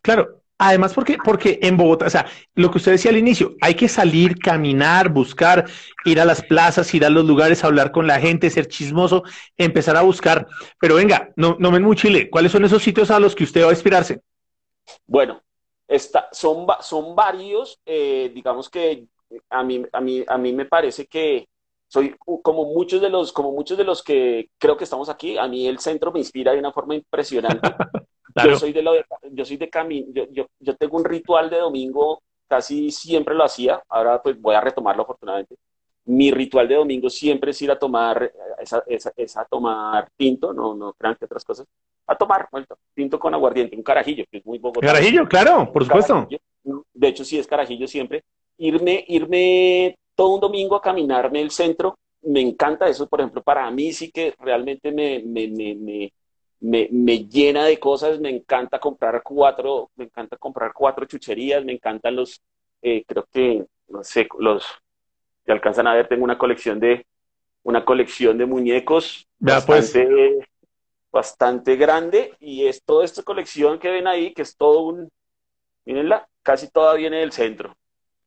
claro, Además, porque, porque en Bogotá, o sea, lo que usted decía al inicio, hay que salir, caminar, buscar, ir a las plazas, ir a los lugares, hablar con la gente, ser chismoso, empezar a buscar. Pero venga, no, no ven muy Chile. ¿Cuáles son esos sitios a los que usted va a inspirarse? Bueno, esta, son, son varios, eh, digamos que a mí, a, mí, a mí me parece que soy como muchos de los, como muchos de los que creo que estamos aquí, a mí el centro me inspira de una forma impresionante. Yo soy de lo yo soy de camino, yo, yo, tengo un ritual de domingo, casi siempre lo hacía, ahora pues voy a retomarlo afortunadamente. Mi ritual de domingo siempre es ir a tomar, esa, esa, esa tomar tinto, no, no crean que otras cosas, a tomar tinto con aguardiente, un carajillo, que es muy bogotano. Carajillo, claro, por supuesto. De hecho, sí es carajillo siempre. Irme, irme todo un domingo a caminarme el centro, me encanta eso, por ejemplo, para mí sí que realmente me, me, me, me, me, llena de cosas, me encanta comprar cuatro, me encanta comprar cuatro chucherías, me encantan los, eh, creo que, no sé, los que alcanzan a ver, tengo una colección de, una colección de muñecos ya, pues. bastante, bastante grande y es toda esta colección que ven ahí, que es todo un, mírenla, casi toda viene del centro.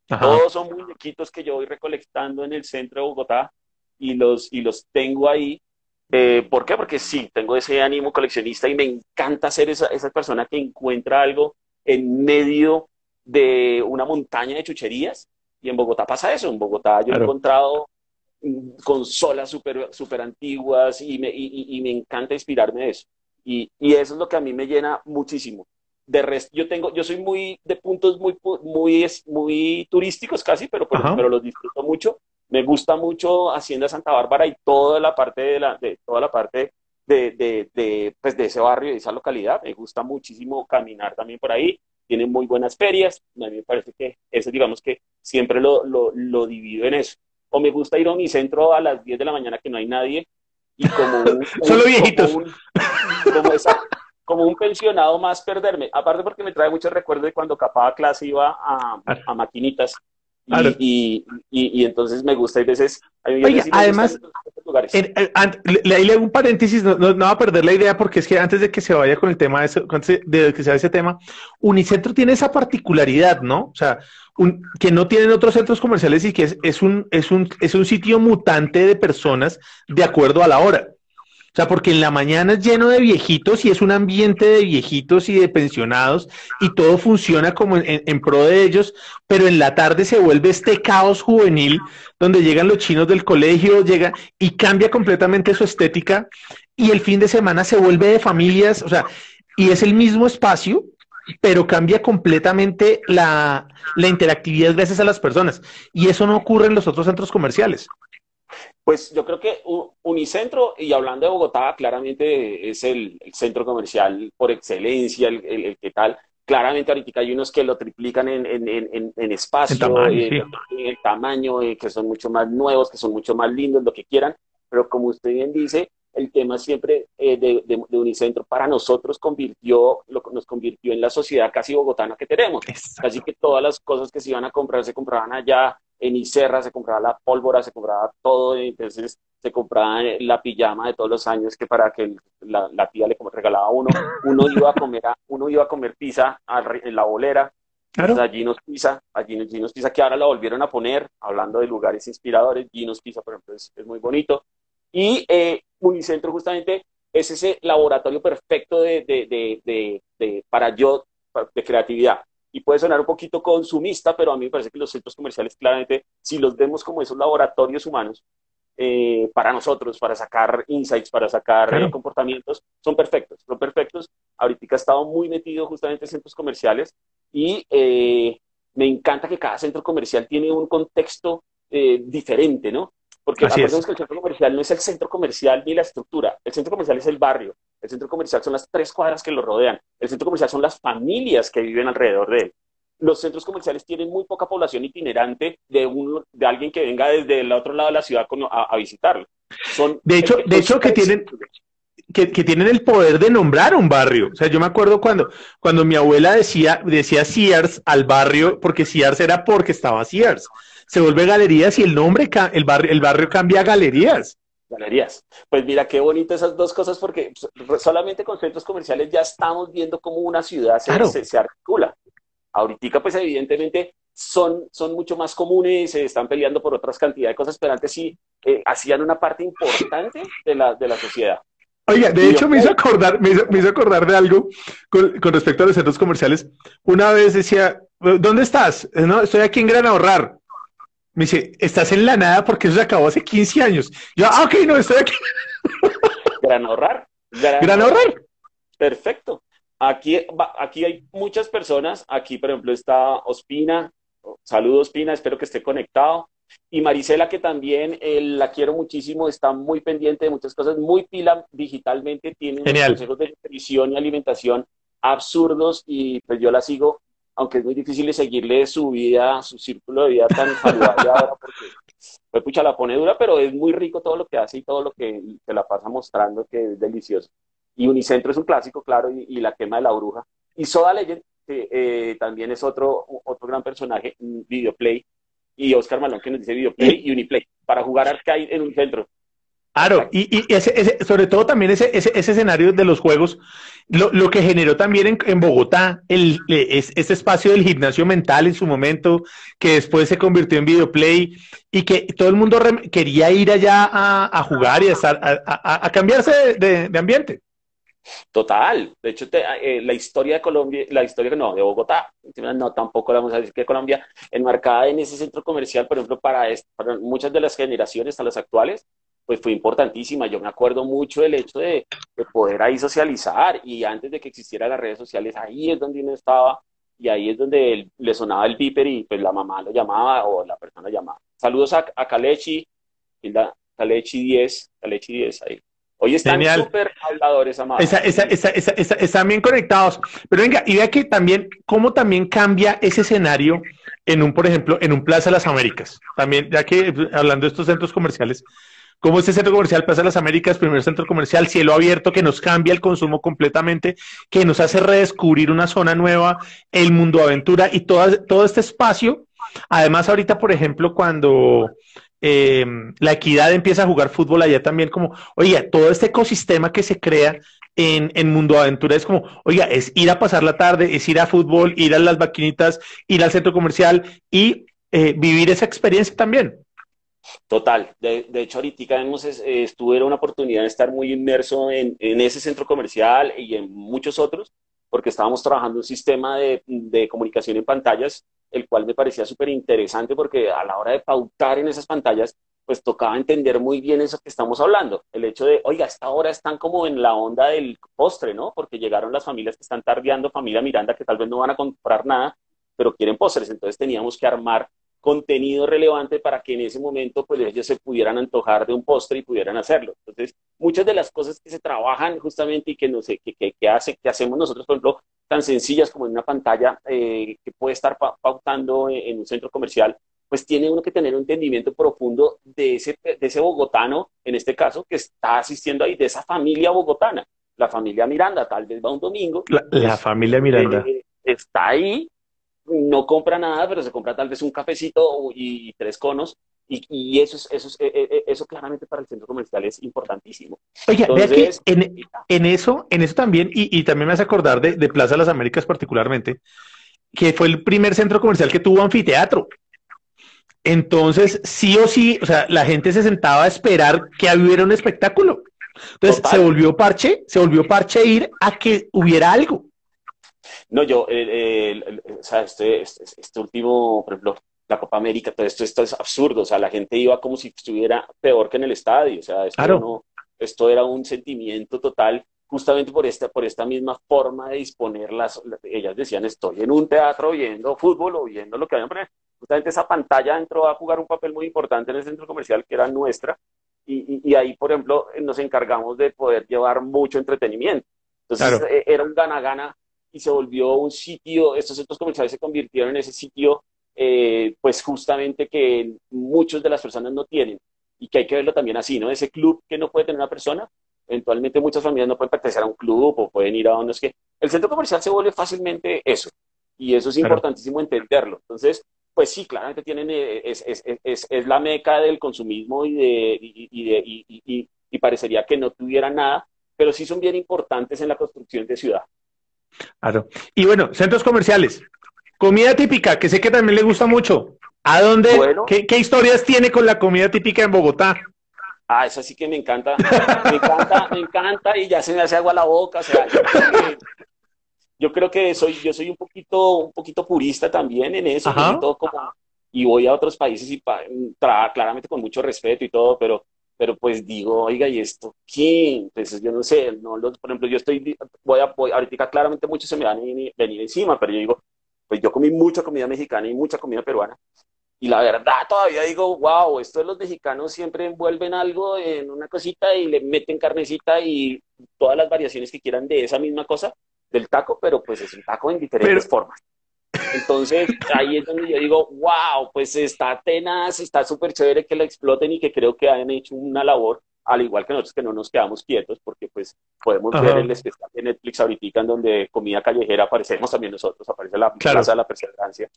Todos son muñequitos que yo voy recolectando en el centro de Bogotá y los, y los tengo ahí eh, ¿Por qué? Porque sí, tengo ese ánimo coleccionista y me encanta ser esa, esa persona que encuentra algo en medio de una montaña de chucherías. Y en Bogotá pasa eso. En Bogotá yo he encontrado consolas súper super antiguas y me, y, y me, encanta inspirarme de eso. Y, y, eso es lo que a mí me llena muchísimo. De resto, yo tengo, yo soy muy de puntos muy, muy, muy turísticos casi, pero, pero los disfruto mucho me gusta mucho Hacienda Santa Bárbara y toda la parte de la, de toda la parte de, de, de, pues de ese barrio, de esa localidad. Me gusta muchísimo caminar también por ahí. Tienen muy buenas ferias. A mí me parece que eso, digamos que siempre lo, lo, lo divido en eso. O me gusta ir a mi centro a las 10 de la mañana que no hay nadie y como un... Solo viejitos. Como un, como, esa, como un pensionado más perderme. Aparte porque me trae muchos recuerdos de cuando capaz clase iba a, a maquinitas y, y, y, entonces me gusta y veces... Oye, además, le, le, un paréntesis, no, no, va a perder la idea porque es que antes de que se vaya con el tema, de, eso, de que sea ese tema, Unicentro tiene esa particularidad, ¿no? O sea, un, que no tienen otros centros comerciales y que es, es, un, es, un, es un sitio mutante de personas de acuerdo a la hora. O sea, porque en la mañana es lleno de viejitos y es un ambiente de viejitos y de pensionados y todo funciona como en, pro de ellos, pero en la tarde se vuelve este caos juvenil donde llegan los chinos del colegio, llega y cambia completamente su estética y el fin de semana se vuelve de familias, o sea, y es el mismo espacio, pero cambia completamente la, la interactividad gracias a las personas. Y eso no ocurre en los otros centros comerciales. Pues yo creo que Unicentro, y hablando de Bogotá, claramente es el, centro comercial por excelencia, el, el, que tal. Claramente ahorita hay unos que lo triplican en, en, en, espacio, en el tamaño, eh, que son mucho más nuevos, que son mucho más lindos, lo que quieran. Pero como usted bien dice, el tema siempre eh, de, de, Unicentro para nosotros convirtió, lo, nos convirtió en la sociedad casi bogotana que tenemos. Así que todas las cosas que se iban a comprar se compraban allá, en Iserra se compraba la pólvora, se compraba todo, entonces se compraba la pijama de todos los años que para que la, la tía le regalaba a uno, uno iba a comer, uno iba a comer pizza en la bolera, claro. allí nos Pizza, allí nos Pizza que ahora la volvieron a poner, hablando de lugares inspiradores, Ginos Pizza, por ejemplo, es, muy bonito, y eh, Unicentro justamente es ese laboratorio perfecto de, de, de, de para yo, de creatividad y puede sonar un poquito consumista, pero a mí me parece que los centros comerciales claramente, si los vemos como esos laboratorios humanos, eh, para nosotros, para sacar insights, para sacar eh, comportamientos, son perfectos, son perfectos. Ahorita he estado muy metido justamente en centros comerciales y eh, me encanta que cada centro comercial tiene un contexto diferente, ¿no? Porque recordemos que el centro comercial no es el centro comercial ni la estructura, el centro comercial es el barrio, el centro comercial son las tres cuadras que lo rodean. El centro comercial son las familias que viven alrededor de él. Los centros comerciales tienen muy poca población itinerante de, un, de alguien que venga desde el otro lado de la ciudad a, visitarlo. Son, de hecho, de hecho que tienen, que, tienen el poder de nombrar un barrio. O sea, yo me acuerdo cuando, cuando mi abuela decía, decía Sears al barrio, porque Sears era porque estaba Sears. Se vuelve galerías y el nombre, el barrio, el barrio cambia a galerías. Galerías. Pues mira qué bonito esas dos cosas porque solamente con centros comerciales ya estamos viendo cómo una ciudad se, se, articula. Ahorita pues evidentemente son, son mucho más comunes, se están peleando por otras cantidades de cosas, pero antes sí eh, hacían una parte importante de la, de la sociedad. Oiga, de hecho me hizo acordar, me hizo, acordar de algo con, respecto a los centros comerciales. Una vez decía, ¿dónde estás? No, estoy aquí en Gran Ahorrar. Me dice, estás en la nada porque eso se acabó hace 15 años. Yo, ah, ok, no, estoy aquí. Gran Ahorrar. Gran, ahorrar. Perfecto. Aquí, aquí hay muchas personas. Aquí, por ejemplo, está Ospina. Saludos, Ospina. Espero que esté conectado. Y Marisela, que también eh, la quiero muchísimo, está muy pendiente de muchas cosas, muy pila digitalmente, tiene unos consejos de nutrición y alimentación absurdos y pues yo la sigo, aunque es muy difícil seguirle su vida, su círculo de vida tan saludable ahora, porque pues pucha, la pone dura, pero es muy rico todo lo que hace y todo lo que te la pasa mostrando, que es delicioso. Y Unicentro es un clásico, claro, y, la quema de la bruja. Y Soda Legend, que eh, también es otro, otro gran personaje, Videoplay, y Oscar Malón que nos dice Videoplay y Uniplay para jugar arcade en un centro. Claro, y, y ese, sobre todo también ese, ese, escenario de los juegos, lo, lo que generó también en, en Bogotá, el, es, ese espacio del gimnasio mental en su momento, que después se convirtió en videoplay y que todo el mundo quería ir allá a, a jugar y a, estar, a, a cambiarse de, de ambiente. Total. De hecho, eh, la historia de Colombia, la historia no, de Bogotá, no, tampoco vamos a decir que Colombia, enmarcada en ese centro comercial, por ejemplo, para, para muchas de las generaciones, a las actuales, pues fue importantísima. Yo me acuerdo mucho del hecho de, poder ahí socializar y antes de que existieran las redes sociales, ahí es donde uno estaba y ahí es donde le sonaba el viper y pues la mamá lo llamaba o la persona llamaba. Saludos a, a Kalechi, Kalechi 10, Kalechi 10 ahí. Hoy están súper habladores, amados. están bien conectados. Pero venga, y vea que también, cómo también cambia ese escenario en un, por ejemplo, en un Plaza de las Américas. También, ya que hablando de estos centros comerciales, como este centro comercial Plaza de las Américas, primer centro comercial, cielo abierto, que nos cambia el consumo completamente, que nos hace redescubrir una zona nueva, el mundo aventura y todo, todo este espacio. Además, ahorita, por ejemplo, cuando eh, la equidad empieza a jugar fútbol allá también como, oiga, todo este ecosistema que se crea en, en Mundo Aventura es como, oiga, es ir a pasar la tarde, es ir a fútbol, ir a las maquinitas, ir al centro comercial y eh, vivir esa experiencia también. Total, de, de hecho ahorita hemos, estuve una oportunidad de estar muy inmerso en, ese centro comercial y en muchos otros, porque estábamos trabajando un sistema de, comunicación en pantallas el cual me parecía súper interesante porque a la hora de pautar en esas pantallas, pues tocaba entender muy bien eso que estamos hablando. El hecho de, oiga, esta hora están como en la onda del postre, ¿no? Porque llegaron las familias que están tardeando, familia Miranda, que tal vez no van a comprar nada, pero quieren postres. Entonces teníamos que armar contenido relevante para que en ese momento pues ellos se pudieran antojar de un postre y pudieran hacerlo. Entonces, muchas de las cosas que se trabajan justamente y que, no sé, que, que, hace, que hacemos nosotros, por ejemplo, tan sencillas como en una pantalla eh, que puede estar pautando en, un centro comercial, pues tiene uno que tener un entendimiento profundo de ese, de ese bogotano, en este caso, que está asistiendo ahí, de esa familia bogotana. La familia Miranda, tal vez va un domingo. La, pues, familia Miranda. Eh, está ahí no compra nada, pero se compra tal vez un cafecito y tres conos. Y, eso, es, eso, es, eh, eh, eso claramente para el centro comercial es importantísimo. Oye, que en, eso, en eso también, y, también me hace acordar de, Plaza de las Américas particularmente, que fue el primer centro comercial que tuvo anfiteatro. Entonces, sí o sí, o sea, la gente se sentaba a esperar que hubiera un espectáculo. Entonces, se volvió parche, se volvió parche ir a que hubiera algo. No, yo, o sea, este, este, este, último, por ejemplo, la Copa América, todo esto, esto es absurdo, o sea, la gente iba como si estuviera peor que en el estadio, o sea, esto, no, esto era un sentimiento total justamente por esta, por esta misma forma de disponer las, ellas decían, estoy en un teatro viendo fútbol o viendo lo que vayan a poner. Justamente esa pantalla entró a jugar un papel muy importante en el centro comercial que era nuestra y, y, ahí, por ejemplo, nos encargamos de poder llevar mucho entretenimiento. Entonces, e, era un gana-gana y se volvió un sitio, estos centros comerciales se convirtieron en ese sitio, eh, pues justamente que muchos de las personas no tienen y que hay que verlo también así, ¿no? Ese club que no puede tener una persona, eventualmente muchas familias no pueden pertenecer a un club o pueden ir a donde es que el centro comercial se vuelve fácilmente eso y eso es importantísimo entenderlo. Entonces, pues sí, claramente tienen, eh, es, es, es, es la meca del consumismo y, de, y, de, y, y, parecería que no tuviera nada, pero sí son bien importantes en la construcción de ciudad. Claro. Y bueno, centros comerciales. Comida típica, que sé que también le gusta mucho. ¿A dónde? ¿qué, ¿qué, historias tiene con la comida típica en Bogotá? Ah, eso sí que me encanta. Me encanta, me encanta y ya se me hace agua la boca. O sea, yo creo que, soy, yo soy un poquito, un poquito purista también en eso. como, y voy a otros países y claramente con mucho respeto y todo, pero, pero pues digo, oiga, ¿y esto quién? Pues yo no sé, no, por ejemplo, yo estoy, voy a, voy, ahorita claramente muchos se me van a venir encima, pero yo digo, pues yo comí mucha comida mexicana y mucha comida peruana. Y la verdad, todavía digo, wow, esto de los mexicanos siempre envuelven algo en una cosita y le meten carnecita y todas las variaciones que quieran de esa misma cosa, del taco, pero pues es un taco en diferentes formas. Entonces, ahí es donde yo digo, wow, pues está tenaz, está súper chévere que la exploten y que creo que han hecho una labor, al igual que nosotros que no nos quedamos quietos, porque pues podemos ver el especial de Netflix ahorita en donde comida callejera aparecemos también nosotros, aparece la Plaza de la Perseverancia,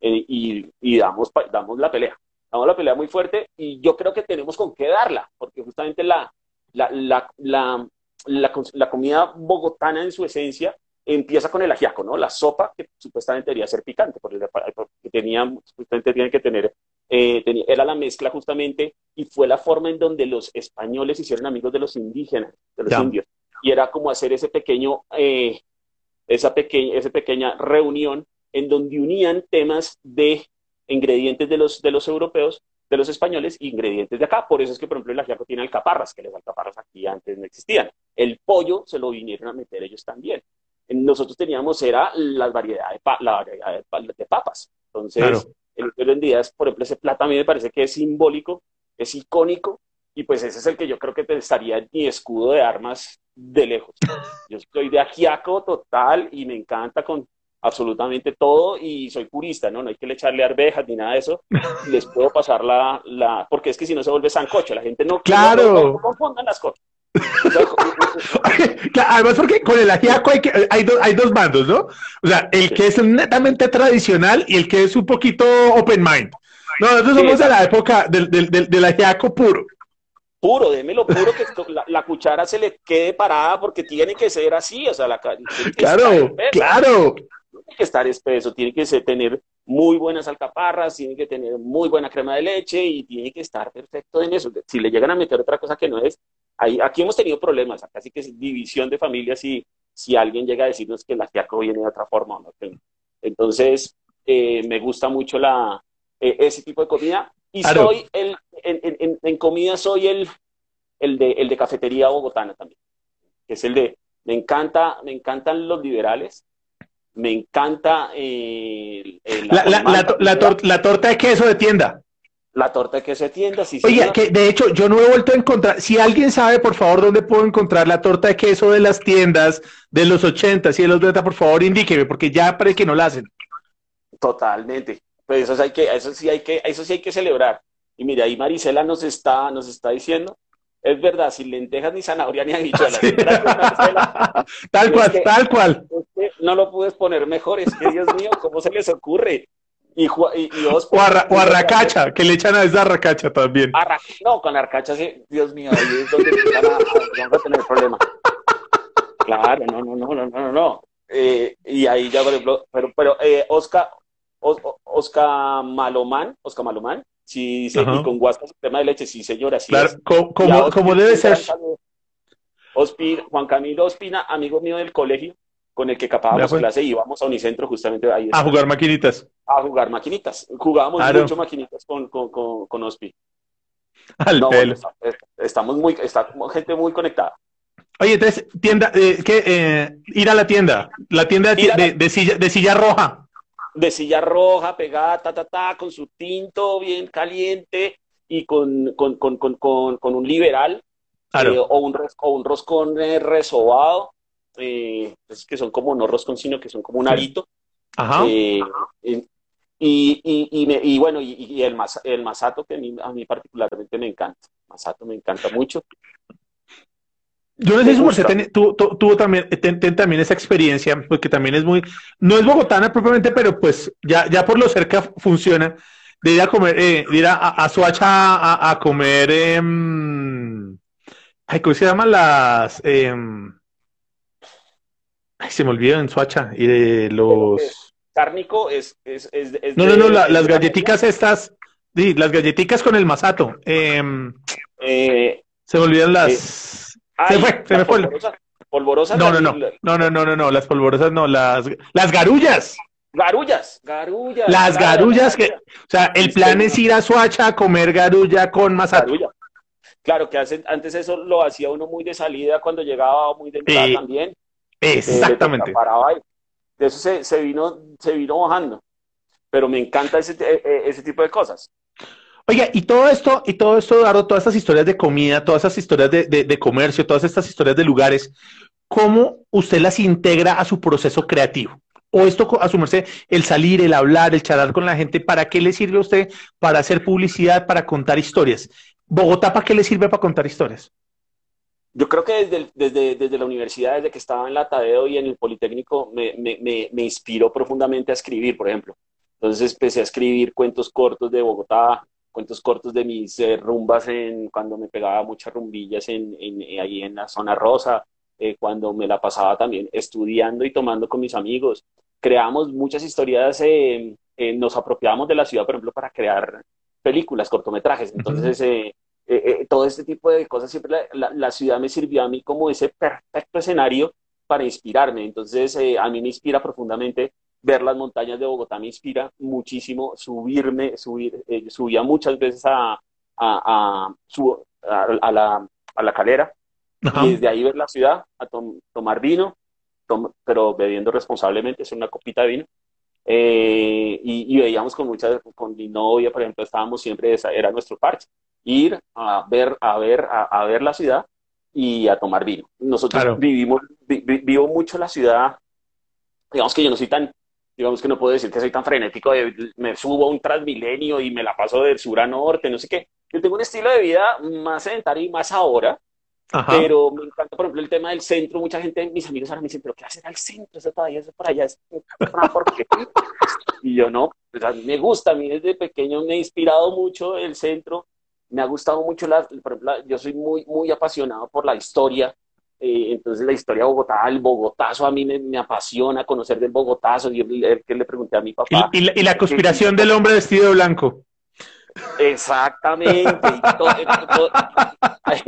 eh, y, y, damos, damos la pelea. Damos la pelea muy fuerte y yo creo que tenemos con qué darla, porque justamente la, la, la, la, la comida bogotana en su esencia empieza con el ajiaco, ¿no? La sopa que supuestamente debería ser picante, porque, tenía, justamente tiene que tener, eh, tenía, era la mezcla justamente y fue la forma en donde los españoles hicieron amigos de los indígenas, de los indios, y era como hacer ese pequeño, eh, esa, pequeña, esa pequeña reunión en donde unían temas de ingredientes de los, de los europeos, de los españoles, e ingredientes de acá. Por eso es que, por ejemplo, el ajiaco tiene alcaparras, que las alcaparras aquí antes no existían. El pollo se lo vinieron a meter ellos también. Nosotros teníamos, era la variedad de, la variedad de, papas. Entonces, el en día, por ejemplo, ese plato a mí me parece que es simbólico, es icónico, y pues ese es el que yo creo que te estaría en mi escudo de armas de lejos. Yo soy de ajiaco total y me encanta con absolutamente todo y soy purista, ¿no? No hay que le echarle arvejas ni nada de eso. Les puedo pasar la, la... porque es que si no se vuelve sancocho, la gente no... ¡Claro! No, confundan las cosas. Además, porque con el ajiaco hay, que, hay, hay, dos bandos, ¿no? O sea, el que es netamente tradicional y el que es un poquito open mind. No, nosotros somos de la época del, del, del, del ajiaco puro puro, démelo puro, que la, cuchara se le quede parada porque tiene que ser así, o sea, la Claro, claro tiene que estar espeso, tiene que tener muy buenas alcaparras, tiene que tener muy buena crema de leche y tiene que estar perfecto en eso. Si le llegan a meter otra cosa que no es, ahí, aquí hemos tenido problemas, acá sí que es división de familias si, si alguien llega a decirnos que el ajiaco viene de otra forma no. Entonces, eh, me gusta mucho la, eh, ese tipo de comida y soy el, en, en, comida soy el, el, de, el de cafetería bogotana también, que es el de, me encanta, me encantan los liberales, me encanta eh, la, la, torta de queso de tienda. La torta de queso de tienda, sí. Oye, que de hecho yo no he vuelto a encontrar, si alguien sabe, por favor, dónde puedo encontrar la torta de queso de las tiendas de los 80 y de los 90, por favor, indíqueme, porque ya parece que no la hacen. Totalmente. Pues eso, hay que, eso, sí hay que, eso sí hay que celebrar. Y mire, ahí Marisela nos está, nos está diciendo es verdad, sin lentejas ni zanahoria ni habichuelas. tal cual, tal cual. no lo puedes poner mejor, es que Dios mío, ¿cómo se les ocurre? Y, y, o, arracacha, que le echan a esa arracacha también. no, con arracacha, sí, Dios mío, ahí es donde vamos a tener problema. Claro, no, no, no, no, no, no. Eh, y ahí ya, por ejemplo, pero, pero eh, Oscar, Oscar Malomán, Oscar Malomán, Sí, dice, y con guasca tema de leche, sí, señora. Sí claro, como, como, debe ser. Juan Camilo Ospina, amigo mío del colegio, con el que capábamos clase y íbamos a Unicentro justamente ahí. A jugar maquinitas. A jugar maquinitas. Jugábamos mucho maquinitas con, con, con, Ospi. Al pelo. estamos muy, está gente muy conectada. Oye, entonces, tienda, eh, ¿qué, eh, ir a la tienda, la tienda de, de, silla, de silla roja de silla roja, pegada, ta, ta, ta, con su tinto bien caliente y con, con, con, con un liberal eh, o, un, o un roscón resobado, eh, pues que son como no roscón, sino que son como un arito. Ajá. y, y, y, bueno, y, el, mas, el masato que a mí, a mí particularmente me encanta. Masato me encanta mucho. Yo no sé si usted tuvo también, también esa experiencia, porque también es muy, no es bogotana propiamente, pero pues ya, ya por lo cerca funciona, de ir a comer, eh, de ir a, a, Suacha a, comer, eh, ay, ¿cómo se llaman las? Eh, ay, se me olvidó en Suacha, y de los... Cárnico es... es, es, no, no, no, las galletitas estas, sí, las galletitas con el masato. Em, eh, se me olvidan las... se fue, se me fue. Polvorosas. No, no, no, no, no, no, no, no, las polvorosas no, las, las garullas. Garullas, garullas. Las garullas que, o sea, el plan es ir a Suacha a comer garulla con masato. Claro, que hace, antes eso lo hacía uno muy de salida cuando llegaba muy de entrada también. Exactamente. de eso se, se, vino, se vino bajando. Pero me encanta ese, e, e, ese tipo de cosas. Oiga, y todo esto, y todo esto, Eduardo, todas estas historias de comida, todas esas historias de, de, de, comercio, todas estas historias de lugares, ¿cómo usted las integra a su proceso creativo? O esto, a su merced, el salir, el hablar, el charlar con la gente, ¿para qué le sirve a usted? Para hacer publicidad, para contar historias. Bogotá, ¿para qué le sirve para contar historias? Yo creo que desde, desde, desde, la universidad, desde que estaba en la Tadeo y en el Politécnico, me, me, me, inspiró profundamente a escribir, por ejemplo. Entonces empecé a escribir cuentos cortos de Bogotá, cuentos cortos de mis eh, rumbas en, cuando me pegaba muchas rumbillas en, en, ahí en la zona rosa, eh, cuando me la pasaba también estudiando y tomando con mis amigos. Creamos muchas historias, eh, nos apropiamos de la ciudad, por ejemplo, para crear películas, cortometrajes. Entonces, eh, eh, todo este tipo de cosas, siempre la, ciudad me sirvió a mí como ese perfecto escenario para inspirarme. Entonces, eh, a mí me inspira profundamente ver las montañas de Bogotá, me inspira muchísimo subirme, subir, subía muchas veces a, a, a, a, la, a la calera y desde ahí ver la ciudad, a tomar vino, pero bebiendo responsablemente, es una copita de vino. y, y, veíamos con muchas, con mi novia, por ejemplo, estábamos siempre, esa era nuestro parche ir a ver, a ver, a, ver la ciudad y a tomar vino. Nosotros vivimos, vivo mucho la ciudad, digamos que yo no soy tan, digamos que no puedo decir que soy tan frenético, de, me subo a un transmilenio y me la paso del sur a norte, no sé qué. Yo tengo un estilo de vida más sedentario y más ahora, pero me encanta, por ejemplo, el tema del centro. Mucha gente, mis amigos ahora me dicen, pero ¿qué hacer al centro? Eso todavía es por allá, es por qué. y yo no, me gusta, a mí desde pequeño me ha inspirado mucho el centro me ha gustado mucho, la, por ejemplo, yo soy muy, muy apasionado por la historia, eh, entonces la historia de Bogotá, el Bogotazo a mí me, apasiona conocer del Bogotazo, y el, que le pregunté a mi papá. Y, la, conspiración del hombre vestido de blanco. Exactamente. ahí,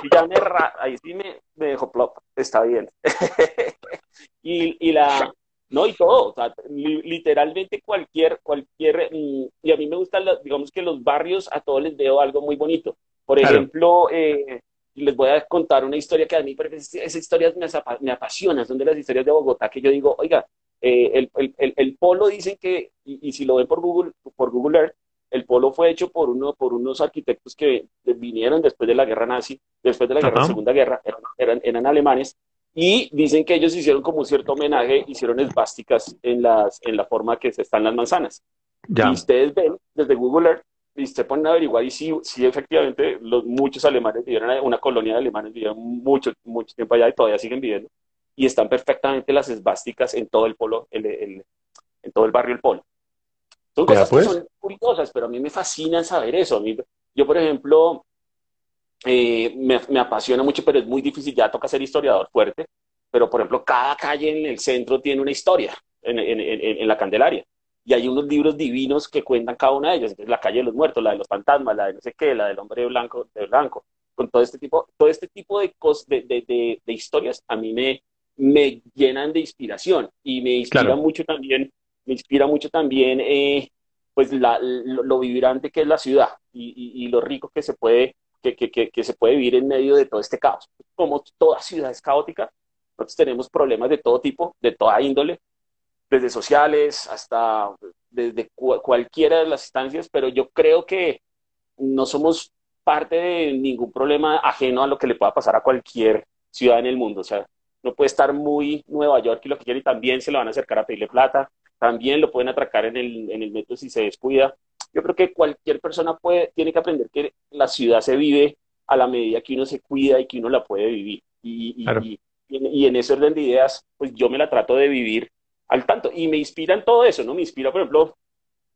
sí ya me, ahí sí me, me dejó plop, está bien. y, y la, no, y todo, o sea, literalmente cualquier, cualquier, mm, y a mí me gusta, digamos que los barrios, a todos les veo algo muy bonito. Por ejemplo, eh, les voy a contar una historia que a mí, esas historias me, me apasionan, son de las historias de Bogotá, que yo digo, oiga, eh, el, el, el, polo dicen que, y, si lo ven por Google, por Google Earth, el polo fue hecho por, uno, por unos arquitectos que vinieron después de la guerra nazi, después de la guerra, Segunda Guerra, eran, eran alemanes, y dicen que ellos hicieron como un cierto homenaje, hicieron esvásticas en, las, en la forma que están las manzanas. Y ustedes ven desde Google Earth y se ponen a averiguar y sí, sí efectivamente los, muchos alemanes vivieron, una colonia de alemanes vivieron mucho, mucho tiempo allá y todavía siguen viviendo. Y están perfectamente las esvásticas en todo el polo, el, en todo el barrio El Polo. Son cosas que pues. son curiosas, pero a mí me fascina saber eso. yo, por ejemplo, eh, me, me, apasiona mucho, pero es muy difícil, ya toca ser historiador fuerte, pero por ejemplo, cada calle en el centro tiene una historia en, en, en, la Candelaria. Y hay unos libros divinos que cuentan cada una de ellas. Entonces, la calle de los muertos, la de los fantasmas, la de no sé qué, la del hombre blanco, de blanco. Con todo este tipo, todo este tipo de, de, de, de, historias a mí me, me llenan de inspiración y me inspira mucho también, me inspira mucho también eh, pues la, lo, vibrante que es la ciudad y, y, y, lo rico que se puede que, se puede vivir en medio de todo este caos. Como toda ciudad es caótica, nosotros tenemos problemas de todo tipo, de toda índole, desde sociales hasta desde cualquiera de las instancias, pero yo creo que no somos parte de ningún problema ajeno a lo que le pueda pasar a cualquier ciudad en el mundo. O sea, no puede estar muy Nueva York y lo que quiere y también se le van a acercar a pedirle plata, también lo pueden atracar en el, en el metro si se descuida. Yo creo que cualquier persona puede, tiene que aprender que la ciudad se vive a la medida que uno se cuida y que uno la puede vivir. Y, y, y, en ese orden de ideas, pues yo me la trato de vivir al tanto. Y me inspira en todo eso, ¿no? Me inspira, por ejemplo,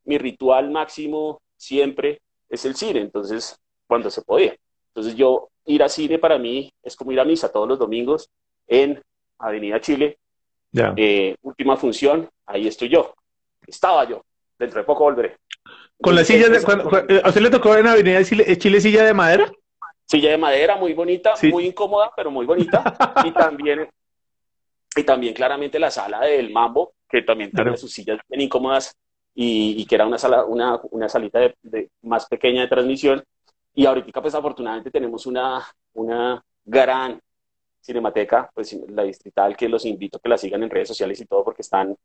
mi ritual máximo siempre es el cine, entonces, cuando se podía. Entonces yo, ir a cine para mí es como ir a misa todos los domingos en Avenida Chile. Eh, última función, ahí estoy yo. Estaba yo. Dentro de poco volveré. ¿Con la silla de, eh, ¿A usted le tocó en Avenida Chile, Chile silla de madera? Silla de madera, muy bonita, muy incómoda, pero muy bonita. y también, y también claramente la sala del Mambo, que también tiene sus sillas bien incómodas y, que era una sala, una, una salita de, más pequeña de transmisión. Y ahorita, pues afortunadamente tenemos una, una gran cinemateca, pues la distrital, que los invito a que la sigan en redes sociales y todo, porque están,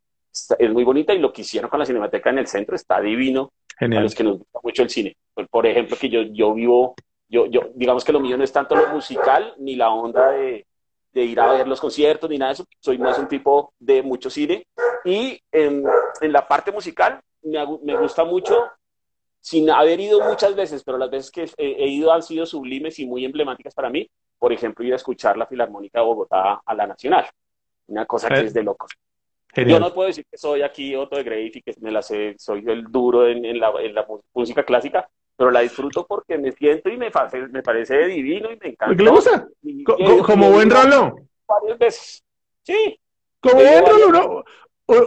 es muy bonita y lo que hicieron con la cinemateca en el centro está divino. Genial. A los que nos gusta mucho el cine. Por, ejemplo, que yo, yo vivo, yo, yo, digamos que lo mío no es tanto lo musical ni la onda de, de ir a ver los conciertos ni nada de eso. Soy más un tipo de mucho cine. Y en, en la parte musical me, me, gusta mucho, sin haber ido muchas veces, pero las veces que he, ido han sido sublimes y muy emblemáticas para mí. Por ejemplo, ir a escuchar la Filarmónica de Bogotá a la Nacional. Una cosa que es de locos. Yo no puedo decir que soy aquí Otto de Grave y que me la sé, soy el duro en, en, la, en la música clásica, pero la disfruto porque me siento y me, me parece divino y me encanta. ¿Qué le gusta? como buen rolo. Varias veces. Sí. Como buen rolo, uno,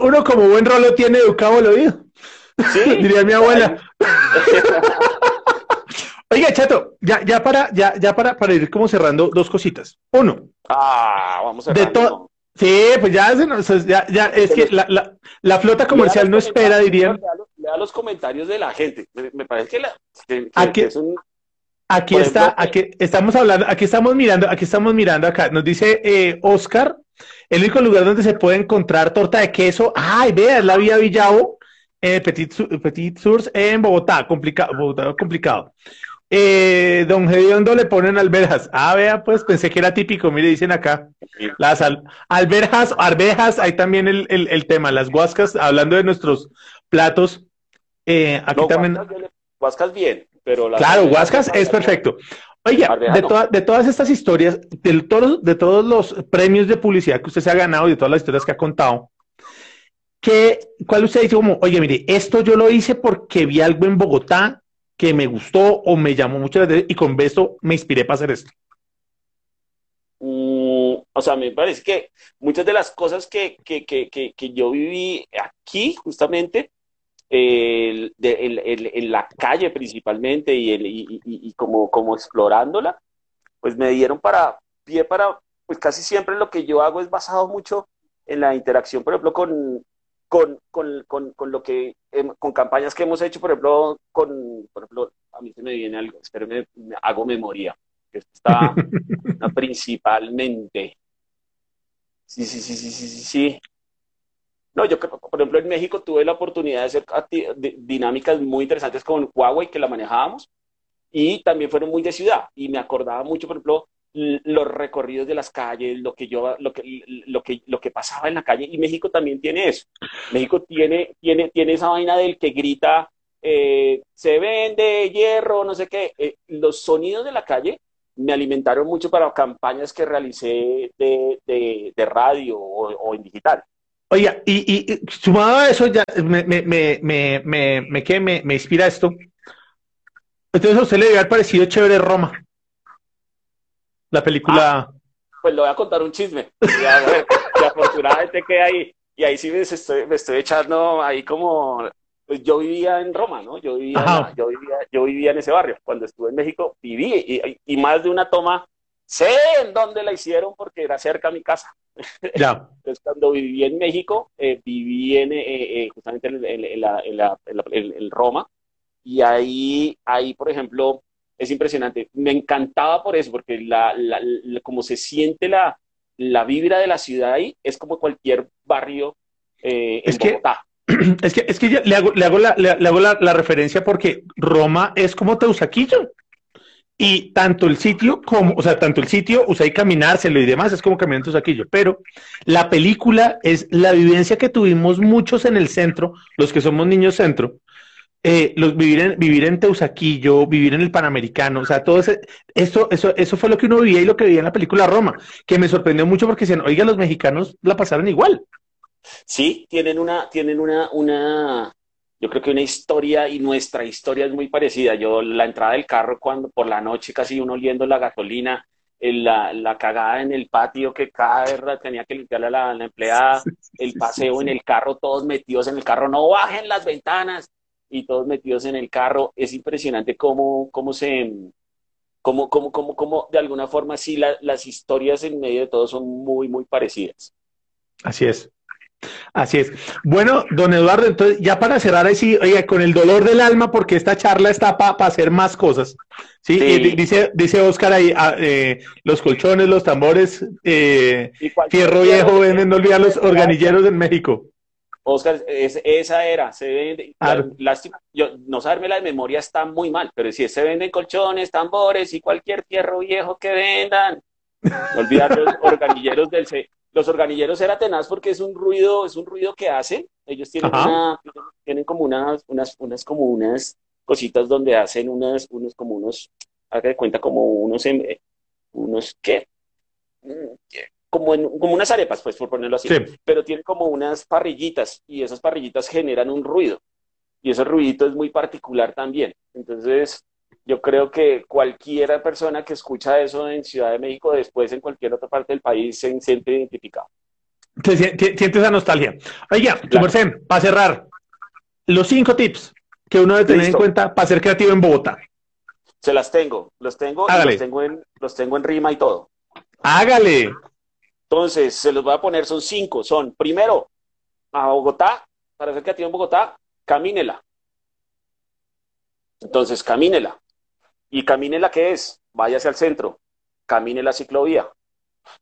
uno, como buen rolo tiene educado el oído. Sí. Diría mi abuela. Oiga, Chato, ya, ya para, ya, ya para, para ir como cerrando dos cositas. Uno. Ah, vamos a de todo. Sí, pues ya, ya, ya es que la, la, la flota comercial no espera, dirían. Le da los comentarios de la gente. Me, parece que, la, aquí, es un, aquí está, aquí estamos hablando, aquí estamos mirando, aquí estamos mirando acá. Nos dice eh, Oscar, el único lugar donde se puede encontrar torta de queso. Ay, vea, es la vía Villavo, eh, Petit, Petit Source en Bogotá, complicado, Bogotá, complicado. Eh, don Gediondo le ponen alberjas. Ah, vea, pues pensé que era típico. Mire, dicen acá. Las alberjas, arvejas, hay también el, el, tema. Las guascas, hablando de nuestros platos. Eh, aquí también. Guascas bien, pero. claro, guascas es perfecto. Oiga, de, de, todas estas historias, de todos, de todos los premios de publicidad que usted se ha ganado y de todas las historias que ha contado, ¿qué, ¿cuál usted dice como, oye, mire, esto yo lo hice porque vi algo en Bogotá que me gustó o me llamó mucho la atención y con esto me inspiré para hacer esto? Mm, o sea, me parece que muchas de las cosas que, que, que, que yo viví aquí, justamente, en la calle principalmente y, el, y, y, como, como explorándola, pues me dieron para pie para, pues casi siempre lo que yo hago es basado mucho en la interacción, por ejemplo, con, con, con, con, con, lo que, con campañas que hemos hecho, por ejemplo, con, por ejemplo, a mí se me viene algo, espero me, hago memoria, que está principalmente. Sí, sí, sí, sí, sí, sí, sí. No, yo creo, por ejemplo, en México tuve la oportunidad de hacer dinámicas muy interesantes con Huawei, que la manejábamos, y también fueron muy de ciudad. Y me acordaba mucho, por ejemplo, los recorridos de las calles, lo que yo, lo que, lo que, lo que pasaba en la calle, y México también tiene eso. México tiene, tiene, tiene esa vaina del que grita, eh, se vende hierro, no sé qué. Eh, los sonidos de la calle me alimentaron mucho para campañas que realicé de, de, radio o, en digital. Oiga, y, y, sumado a eso, ya me, me, me, me, me, me, me inspira esto. Entonces a usted le debe haber parecido chévere Roma. La película. Ah, pues le voy a contar un chisme. Y, afortunadamente queda ahí. Y ahí sí me estoy, me estoy echando ahí como. Pues yo vivía en Roma, ¿no? Yo vivía, yo vivía, yo vivía en ese barrio. Cuando estuve en México, viví. Y, y, más de una toma, sé en dónde la hicieron porque era cerca a mi casa. Ya. Entonces, cuando viví en México, eh, viví en, eh, eh, justamente en, en, la, en, la, en, Roma. Y ahí, ahí, por ejemplo, es impresionante. Me encantaba por eso, porque la, la, como se siente la, la vibra de la ciudad ahí, es como cualquier barrio eh, en es Bogotá. Que, es que, es que le hago, le hago, la, le, hago la, la, referencia porque Roma es como Teusaquillo. Y tanto el sitio como, o sea, tanto el sitio, sea, y caminárselo y demás, es como caminar en Teusaquillo. Pero la película es la vivencia que tuvimos muchos en el centro, los que somos niños centro, eh, los, vivir, en, vivir en Teusaquillo, vivir en el Panamericano, o sea, todo ese, eso, eso, eso fue lo que uno vivía y lo que vivía en la película Roma, que me sorprendió mucho porque decían, oiga, los mexicanos la pasaron igual. Sí, tienen una, tienen una, una, yo creo que una historia y nuestra historia es muy parecida. Yo, la entrada del carro cuando por la noche casi uno oliendo la gasolina, la, la, cagada en el patio que cada vez tenía que limpiarle a la, la, empleada, el paseo en el carro, todos metidos en el carro, no bajen las ventanas y todos metidos en el carro. Es impresionante cómo, cómo se, cómo, cómo, cómo, cómo de alguna forma sí las historias en medio de todo son muy, muy parecidas. Así es. Así es. Bueno, don Eduardo, entonces ya para cerrar así, oiga, con el dolor del alma, porque esta charla está para hacer más cosas. Sí, dice, dice Oscar ahí, ah, eh, los colchones, los tambores, eh, fierro viejo, venden, no olvidar los organilleros en México. Oscar, esa era, se vende, lástima, yo, no saberme la de memoria está muy mal, pero si se venden colchones, tambores y cualquier fierro viejo que vendan, no olvidar los organilleros del, los organilleros era tenaz porque es un ruido, es un ruido que hacen. Ellos tienen una, tienen como unas, unas, unas como unas cositas donde hacen unas, unos como unos, haga de cuenta como unos, em, unos ¿qué? Como, como unas arepas, pues, por ponerlo así. Pero tienen como unas parrillitas y esas parrillitas generan un ruido. Y ese ruidito es muy particular también. Entonces, yo creo que cualquier persona que escucha eso en Ciudad de México, después en cualquier otra parte del país, se siente identificado. Siente esa nostalgia. Oiga, claro. para cerrar, los cinco tips que uno debe tener en cuenta para ser creativo en Bogotá. Se las tengo, los tengo, y los tengo en, los tengo en rima y todo. Hágale. Entonces, se los voy a poner, son cinco. Son, primero, a Bogotá, para ser creativo en Bogotá, camínela. Entonces, camínela. Y camine la que es, váyase al centro, camine la ciclovía,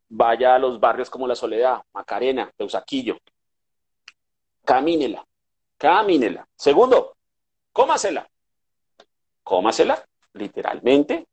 vaya a los barrios como La Soledad, Macarena, Teusaquillo. Camínela, camínela. Segundo, cómasela. Cómasela, literalmente,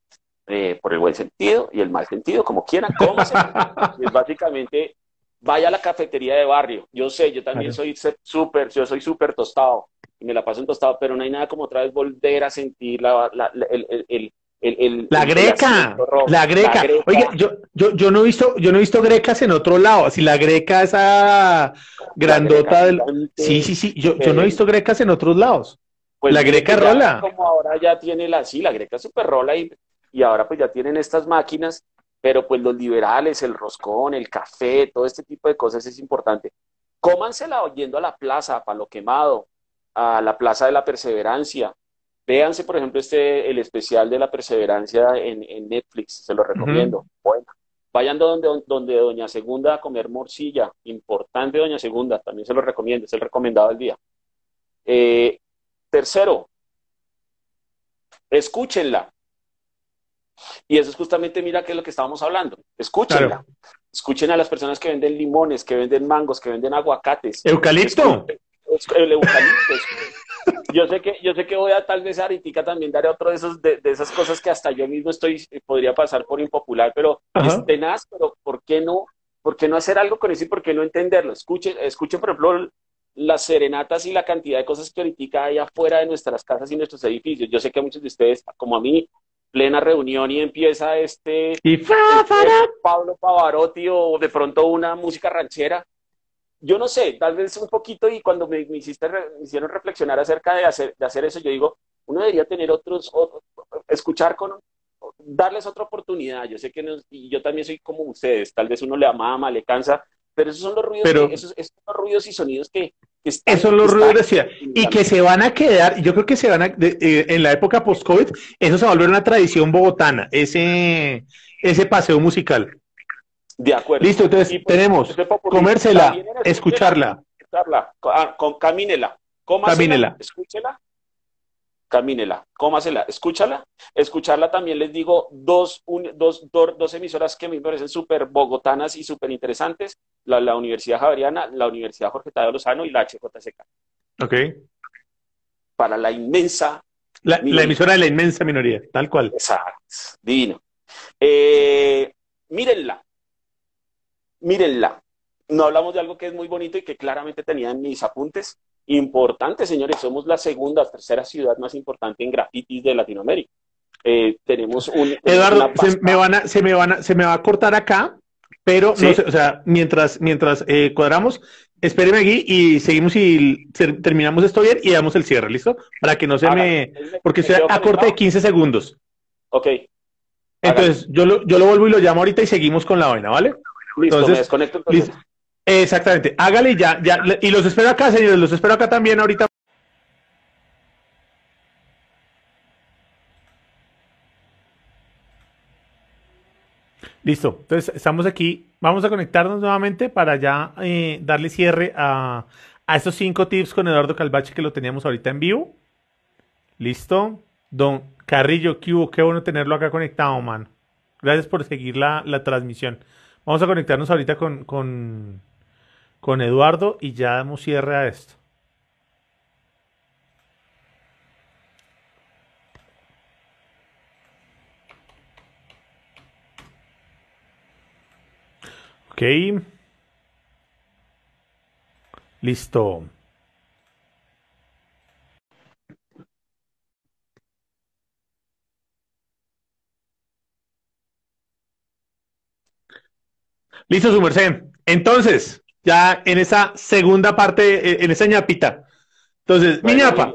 eh, por el buen sentido y el mal sentido, como quieran, cómasela. es básicamente, vaya a la cafetería de barrio. Yo sé, yo también soy súper, yo soy súper tostado y me la paso en tostado, pero no hay nada como otra vez volver a sentir la, la, el, el, el, la greca, la greca. Oye, yo, yo, yo no he visto, yo no he visto grecas en otro lado. Si la greca esa grandota del. Sí, sí, sí. Yo, yo no he visto grecas en otros lados. Pues la greca rola. Como ahora ya tiene la, sí, la greca super rola y, y ahora pues ya tienen estas máquinas, pero pues los liberales, el roscón, el café, todo este tipo de cosas es importante. Cómansela oyendo a la plaza, a Palo Quemado, a la Plaza de la Perseverancia. Véanse, por ejemplo, este, el especial de la Perseverancia en, Netflix, se lo recomiendo. Bueno, vayan donde, donde Doña Segunda a comer morcilla, importante Doña Segunda, también se lo recomiendo, es el recomendado del día. Eh, tercero, escúchenla. Y eso es justamente, mira, que es lo que estábamos hablando. Escúchenla. Escuchen a las personas que venden limones, que venden mangos, que venden aguacates. Eucalipto el eucalipto. yo sé que, yo sé que voy a tal vez ahorita también daré otro de esos, de, esas cosas que hasta yo mismo estoy, podría pasar por impopular, pero es tenaz, pero ¿por qué no? ¿Por qué no hacer algo con eso y por qué no entenderlo? Escuchen, escuchen, por ejemplo, las serenatas y la cantidad de cosas que ahorita hay afuera de nuestras casas y nuestros edificios. Yo sé que a muchos de ustedes, como a mí, plena reunión y empieza este, este Pablo Pavarotti o de pronto una música ranchera yo no sé, tal vez un poquito y cuando me, hiciste, hicieron reflexionar acerca de hacer, de hacer eso, yo digo, uno debería tener otros, escuchar con, darles otra oportunidad. Yo sé que y yo también soy como ustedes, tal vez uno le amama, le cansa, pero esos son los ruidos, esos, son ruidos y sonidos que, están, esos son los ruidos decía, y que se van a quedar, yo creo que se van a, eh, en la época post-COVID, eso se va a volver una tradición bogotana, ese, ese paseo musical. De acuerdo. Listo, entonces tenemos comérsela, escucharla. Escucharla, ah, camínela, cómasela, escúchela, camínela, cómasela, escúchala. Escucharla también les digo dos, dos, dos, emisoras que me parecen súper bogotanas y súper interesantes, la, la, Universidad Javeriana, la Universidad Jorge Tadeo Lozano y la HJCK. Ok. Para la inmensa... La, la emisora de la inmensa minoría, tal cual. Exacto, divino. Eh, mírenla, mírenla. No hablamos de algo que es muy bonito y que claramente tenía en mis apuntes. Importante, señores. Somos la segunda, tercera ciudad más importante en grafitis de Latinoamérica. Eh, tenemos un... Eduardo, se me, van a, se, me van a, se me va a cortar acá, pero no sé, o sea, mientras, mientras eh, cuadramos, espéreme aquí y seguimos y terminamos esto bien y damos el cierre, ¿listo? Para que no se me... Porque estoy a corte de 15 segundos. Ok. Entonces, yo lo, yo lo vuelvo y lo llamo ahorita y seguimos con la vaina, ¿vale? Listo, entonces, me desconecto entonces. Exactamente, hágale ya, ya, y los espero acá, señores, los espero acá también ahorita. Listo, entonces estamos aquí. Vamos a conectarnos nuevamente para ya eh, darle cierre a, a estos cinco tips con Eduardo Calvache que lo teníamos ahorita en vivo. Listo. Don Carrillo, qué, qué bueno tenerlo acá conectado, man. Gracias por seguir la, la transmisión. Vamos a conectarnos ahorita con, con, con Eduardo y ya damos cierre a esto. Ok. Listo. Listo, su merced. Entonces, ya en esa segunda parte, eh, en esa ñapita. Entonces, mi ñapa,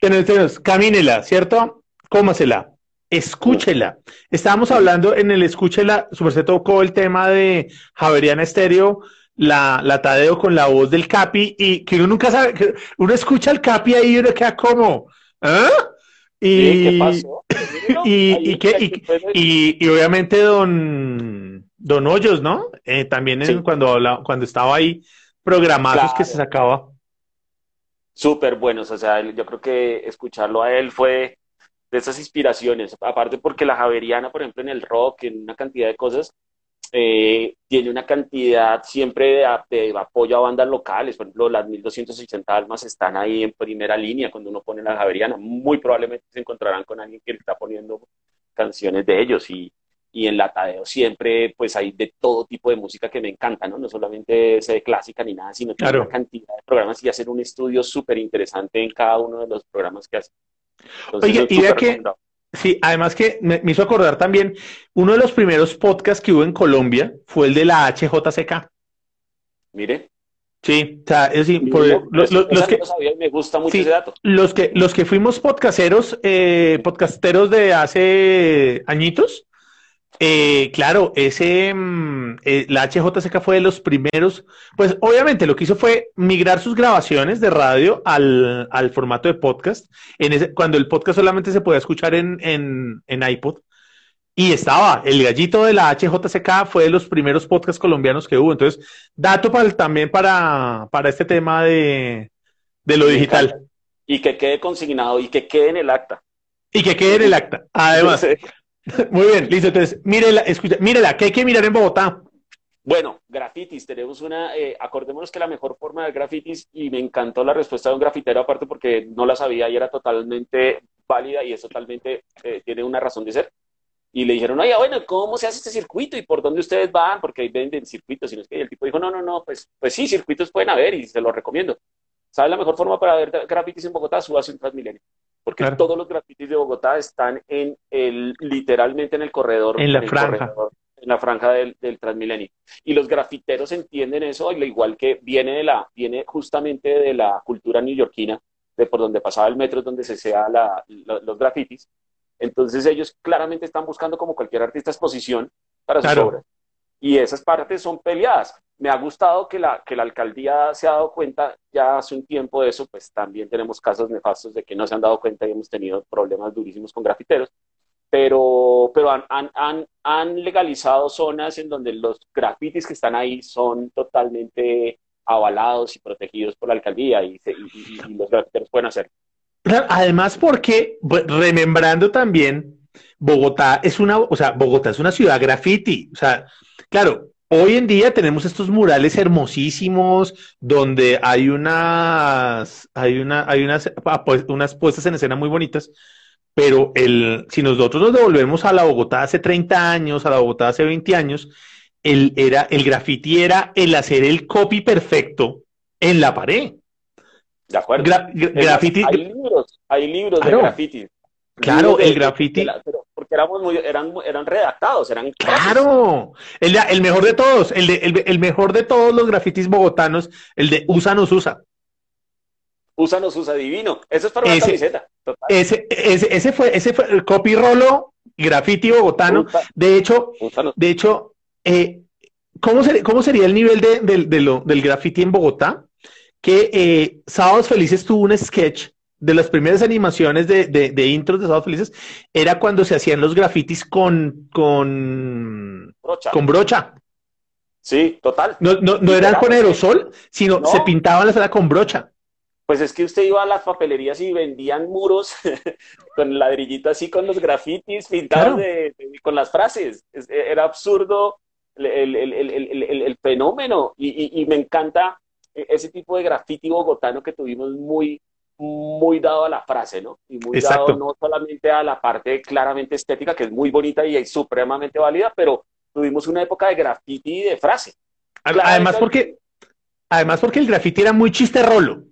tenemos, camínela, ¿cierto? Cómasela, escúchela. Estábamos hablando en el escúchela, su merced tocó el tema de Javeriana Estéreo, la, la Tadeo con la voz del Capi, y que uno nunca sabe, que uno escucha al Capi ahí y uno queda como, ¿ah? Y, ¿Qué pasó? y, y, y obviamente don Don Hoyos, ¿no? Eh, también cuando, cuando estaba ahí programados que se sacaba. Súper buenos, o sea, yo creo que escucharlo a él fue de esas inspiraciones, aparte porque la Javeriana, por ejemplo, en el rock, en una cantidad de cosas, eh, tiene una cantidad siempre de, apoyo a bandas locales, por ejemplo, las 1280 almas están ahí en primera línea cuando uno pone la Javeriana, muy probablemente se encontrarán con alguien que está poniendo canciones de ellos y, y en la Tadeo siempre pues hay de todo tipo de música que me encanta, ¿no? No solamente de clásica ni nada, sino que hay una cantidad de programas y hacer un estudio súper interesante en cada uno de los programas que hace. Oye, y vea que, sí, además que me, hizo acordar también, uno de los primeros podcasts que hubo en Colombia fue el de la HJCK. Mire. Sí, o sea, es decir, los, que me gusta mucho ese dato. Los que los que fuimos podcasteros, eh, podcasteros de hace añitos, eh, claro, ese, mm, eh, la HJCK fue de los primeros, pues obviamente lo que hizo fue migrar sus grabaciones de radio al, formato de podcast, en ese, cuando el podcast solamente se podía escuchar en, en, iPod. Y estaba, el gallito de la HJCK fue de los primeros podcasts colombianos que hubo. Entonces, dato para, también para, para este tema de, de lo digital. Y que quede consignado y que quede en el acta. Y que quede en el acta. Además, Muy bien, listo. Entonces, mírela, escucha, mírela, ¿qué hay que mirar en Bogotá? Bueno, grafitis, tenemos una, eh, acordémonos que la mejor forma de grafitis, y me encantó la respuesta de un grafitero aparte porque no la sabía y era totalmente válida y es totalmente, eh, tiene una razón de ser. Y le dijeron, oye, bueno, ¿cómo se hace este circuito y por dónde ustedes van? Porque ahí venden circuitos. Y, el tipo dijo, no, no, no, pues, pues sí, circuitos pueden haber y se los recomiendo. ¿Sabe la mejor forma para ver grafitis en Bogotá? Súbase un Transmilenio porque todos los grafitis de Bogotá están en el, literalmente en el corredor. En la franja. en la franja del, Transmilenio. Y los grafiteros entienden eso, al igual que viene, de la, viene justamente de la cultura neoyorquina, de por donde pasaba el metro, donde se sea la, los grafitis. Entonces ellos claramente están buscando, como cualquier artista, exposición para sus obras. Y esas partes son peleadas me ha gustado que la, que la alcaldía se ha dado cuenta ya hace un tiempo de eso, pues también tenemos casos nefastos de que no se han dado cuenta y hemos tenido problemas durísimos con grafiteros, pero, pero han, han, han legalizado zonas en donde los grafitis que están ahí son totalmente avalados y protegidos por la alcaldía y, los grafiteros pueden hacer. Además, porque, remembrando también, Bogotá es una, o sea, Bogotá es una ciudad graffiti, o sea, claro, Hoy en día tenemos estos murales hermosísimos donde hay unas, hay una, hay unas, unas puestas en escena muy bonitas, pero el, si nosotros nos devolvemos a la Bogotá hace 30 años, a la Bogotá hace 20 años, el, era, el graffiti era el hacer el copy perfecto en la pared. De acuerdo. graffiti. Hay libros, hay libros de graffiti. Claro, el graffiti. porque éramos muy, eran, eran redactados, eran. Claro, el, el mejor de todos, el, de, el, mejor de todos los grafitis bogotanos, el de Usa nos usa. Usa nos usa divino. Eso es para una camiseta. Ese, ese, ese, fue, ese fue el copy rolo graffiti bogotano. de hecho, de hecho, eh, ¿cómo, ¿cómo sería el nivel de, del graffiti en Bogotá? Que eh, Sábados Felices tuvo un sketch de las primeras animaciones de, de, intros de Sábados Felices, era cuando se hacían los grafitis con, con, brocha. con brocha. Sí, total. No, no, no eran con aerosol, sino se pintaban la sala con brocha. Pues es que usted iba a las papelerías y vendían muros con ladrillito así, con los grafitis pintados con las frases. era absurdo el, fenómeno y, me encanta ese tipo de grafiti bogotano que tuvimos muy, muy dado a la frase, ¿no? Y muy dado no solamente a la parte claramente estética, que es muy bonita y supremamente válida, pero tuvimos una época de grafiti y de frase. Además porque, además porque el grafiti era muy chiste rolo.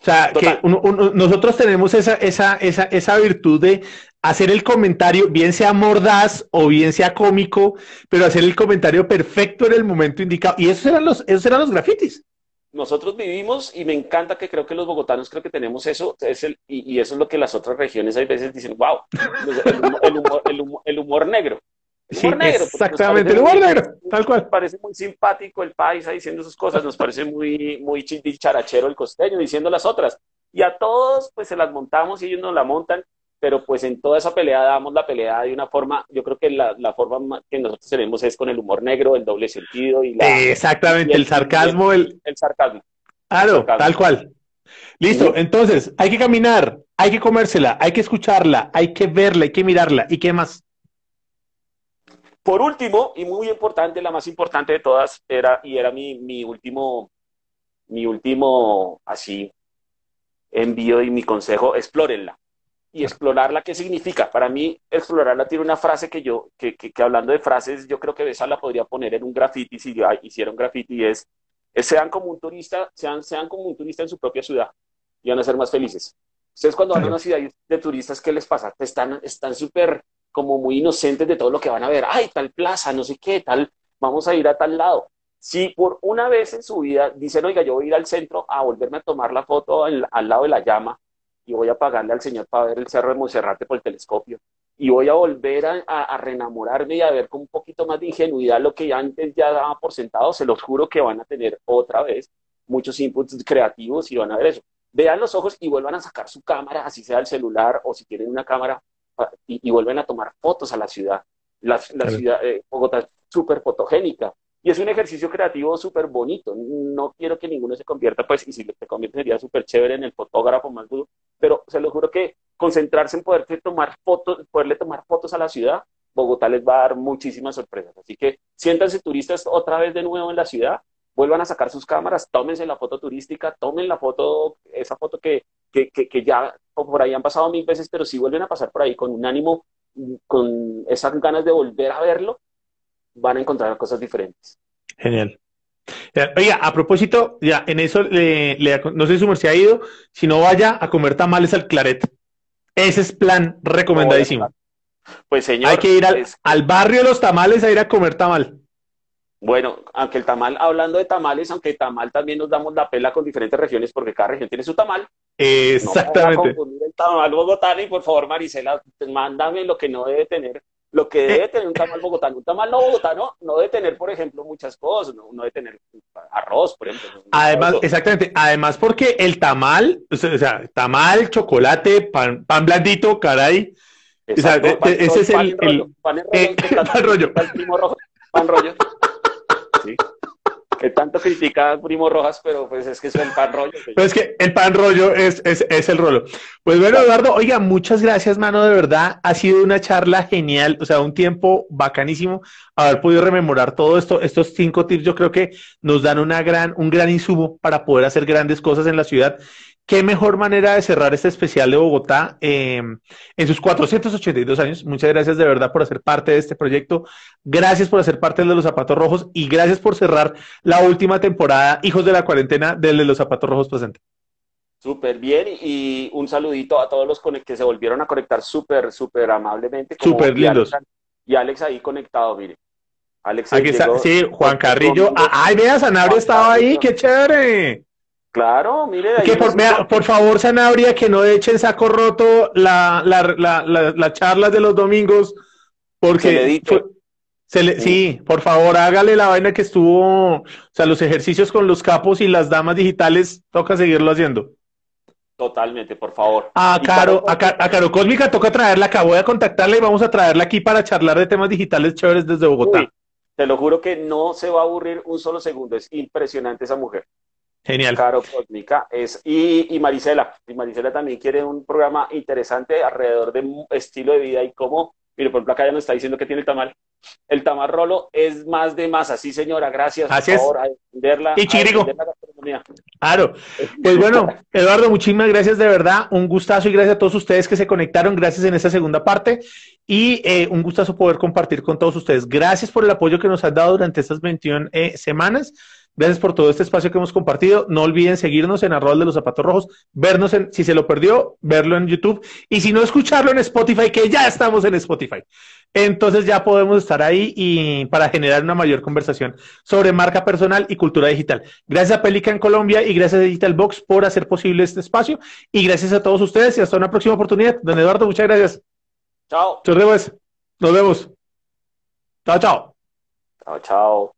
O sea, que nosotros tenemos esa, esa, esa, esa virtud de hacer el comentario, bien sea mordaz o bien sea cómico, pero hacer el comentario perfecto en el momento indicado. Y esos eran los, esos eran los grafitis. Nosotros vivimos y me encanta que creo que los bogotanos creo que tenemos eso, es el, y, eso es lo que las otras regiones hay veces dicen, wow, el humor negro. Sí, exactamente, el humor negro, tal cual. Nos parece muy simpático el paisa diciendo sus cosas, nos parece muy, muy charachero el costeño diciendo las otras. Y a todos, pues se las montamos y ellos nos la montan, pero pues en toda esa pelea damos la pelea de una forma, yo creo que la, la forma que nosotros tenemos es con el humor negro, el doble sentido y la... Exactamente, el, sarcasmo. El, el, sarcasmo. Claro, tal cual. Listo, entonces hay que caminar, hay que comérsela, hay que escucharla, hay que verla, hay que mirarla. ¿Y qué más? Por último, y muy importante, la más importante de todas, era, y era mi, mi último, mi último, así, envío y mi consejo, explórenla. Y explorarla, ¿qué significa? Para mí, explorarla tiene una frase que yo, que, que, hablando de frases, yo creo que esa la podría poner en un graffiti si hiciera un graffiti, es, es, sean como un turista, sean, sean como un turista en su propia ciudad y van a ser más felices. Ustedes cuando van a una ciudad de turistas, ¿qué les pasa? Están súper como muy inocentes de todo lo que van a ver. Ay, tal plaza, no sé qué, tal, vamos a ir a tal lado. Si por una vez en su vida dicen, oiga, yo voy a ir al centro a volverme a tomar la foto al, lado de la llama y voy a pagarle al Señor para ver el Cerro de Monserrate por el telescopio y voy a volver a, a, reenamorarme y a ver con un poquito más de ingenuidad lo que antes ya daba por sentado, se los juro que van a tener otra vez muchos inputs creativos y van a ver eso. Vean los ojos y vuelvan a sacar su cámara, así sea el celular o si tienen una cámara y, vuelven a tomar fotos a la ciudad. La, ciudad de Bogotá es súper fotogénica y es un ejercicio creativo súper bonito. No quiero que ninguno se convierta, pues, y si se convierte sería súper chévere en el fotógrafo más duro, pero se lo juro que concentrarse en poder tomar fotos, poderle tomar fotos a la ciudad, Bogotá les va a dar muchísimas sorpresas. Así que siéntanse turistas otra vez de nuevo en la ciudad, vuelvan a sacar sus cámaras, tómense la foto turística, tomen la foto, esa foto que, que, que ya por ahí han pasado mil veces, pero si vuelven a pasar por ahí con un ánimo, con esas ganas de volver a verlo, van a encontrar cosas diferentes. Genial. Oiga, a propósito, ya en eso, no sé si se ha ido, si no vaya a comer tamales al claret. Ese es plan recomendadísimo. Pues señor. Hay que ir al, al barrio de los tamales a ir a comer tamal. Bueno, aunque el tamal, hablando de tamales, aunque el tamal también nos damos la pela con diferentes regiones porque cada región tiene su tamal. Exactamente. No el tamal bogotano y por favor, Marisela, mándame lo que no debe tener, lo que debe tener un tamal bogotano. Un tamal no bogotano no debe tener, por ejemplo, muchas cosas, no, debe tener arroz, por ejemplo. Además, exactamente, además porque el tamal, o sea, tamal, chocolate, pan, pan blandito, caray. Exacto, e, ese es el, pan rollo, pan rollo. Pan rollo que tanto critica Primo Rojas, pero pues es que es el pan rollo. Pero es que el pan rollo es, es, es, el rollo. Pues bueno, Eduardo, oiga, muchas gracias, mano, de verdad. Ha sido una charla genial, o sea, un tiempo bacanísimo haber podido rememorar todo esto. Estos cinco tips yo creo que nos dan una gran, un gran insumo para poder hacer grandes cosas en la ciudad qué mejor manera de cerrar este especial de Bogotá eh, en sus 482 años. Muchas gracias de verdad por hacer parte de este proyecto. Gracias por hacer parte de los Zapatos Rojos y gracias por cerrar la última temporada, Hijos de la Cuarentena, del de los Zapatos Rojos presente. Súper bien y un saludito a todos los que se volvieron a conectar súper, súper amablemente. Súper lindos. y Alex ahí conectado, mire. Alex Aquí está, sí, Juan Carrillo. Ah, ay, vea, Sanabria estaba ahí, qué chévere. Claro, mire. Que por, por, favor, Sanabria, que no echen saco roto la, la, la, las charlas de los domingos, porque se le, sí, por favor, hágale la vaina que estuvo, o sea, los ejercicios con los capos y las damas digitales, toca seguirlo haciendo. Totalmente, por favor. A Caro, a, Caro Cósmica toca traerla acá, voy a contactarla y vamos a traerla aquí para charlar de temas digitales chéveres desde Bogotá. te lo juro que no se va a aburrir un solo segundo, es impresionante esa mujer. Genial. Caro Cósmica es, y, y Marisela, y Marisela también quiere un programa interesante alrededor de estilo de vida y cómo Mire, por ejemplo, acá ya nos está diciendo que tiene el tamal. El tamal rolo es más de masa, sí, señora, gracias. Así por favor, a entenderla. Y chirigo. Claro. Pues bueno, Eduardo, muchísimas gracias de verdad. Un gustazo y gracias a todos ustedes que se conectaron. Gracias en esta segunda parte. Y eh, un gustazo poder compartir con todos ustedes. Gracias por el apoyo que nos han dado durante estas 21 eh, semanas. Gracias por todo este espacio que hemos compartido. No olviden seguirnos en arroba de los zapatos rojos, vernos en, si se lo perdió, verlo en YouTube y si no, escucharlo en Spotify, que ya estamos en Spotify. Entonces ya podemos estar ahí y para generar una mayor conversación sobre marca personal y cultura digital. Gracias a Pelican Colombia y gracias a Digital Box por hacer posible este espacio y gracias a todos ustedes y hasta una próxima oportunidad. Don Eduardo, muchas gracias. Chao. Nos vemos. Nos vemos. Chao, chao. Chao, chao.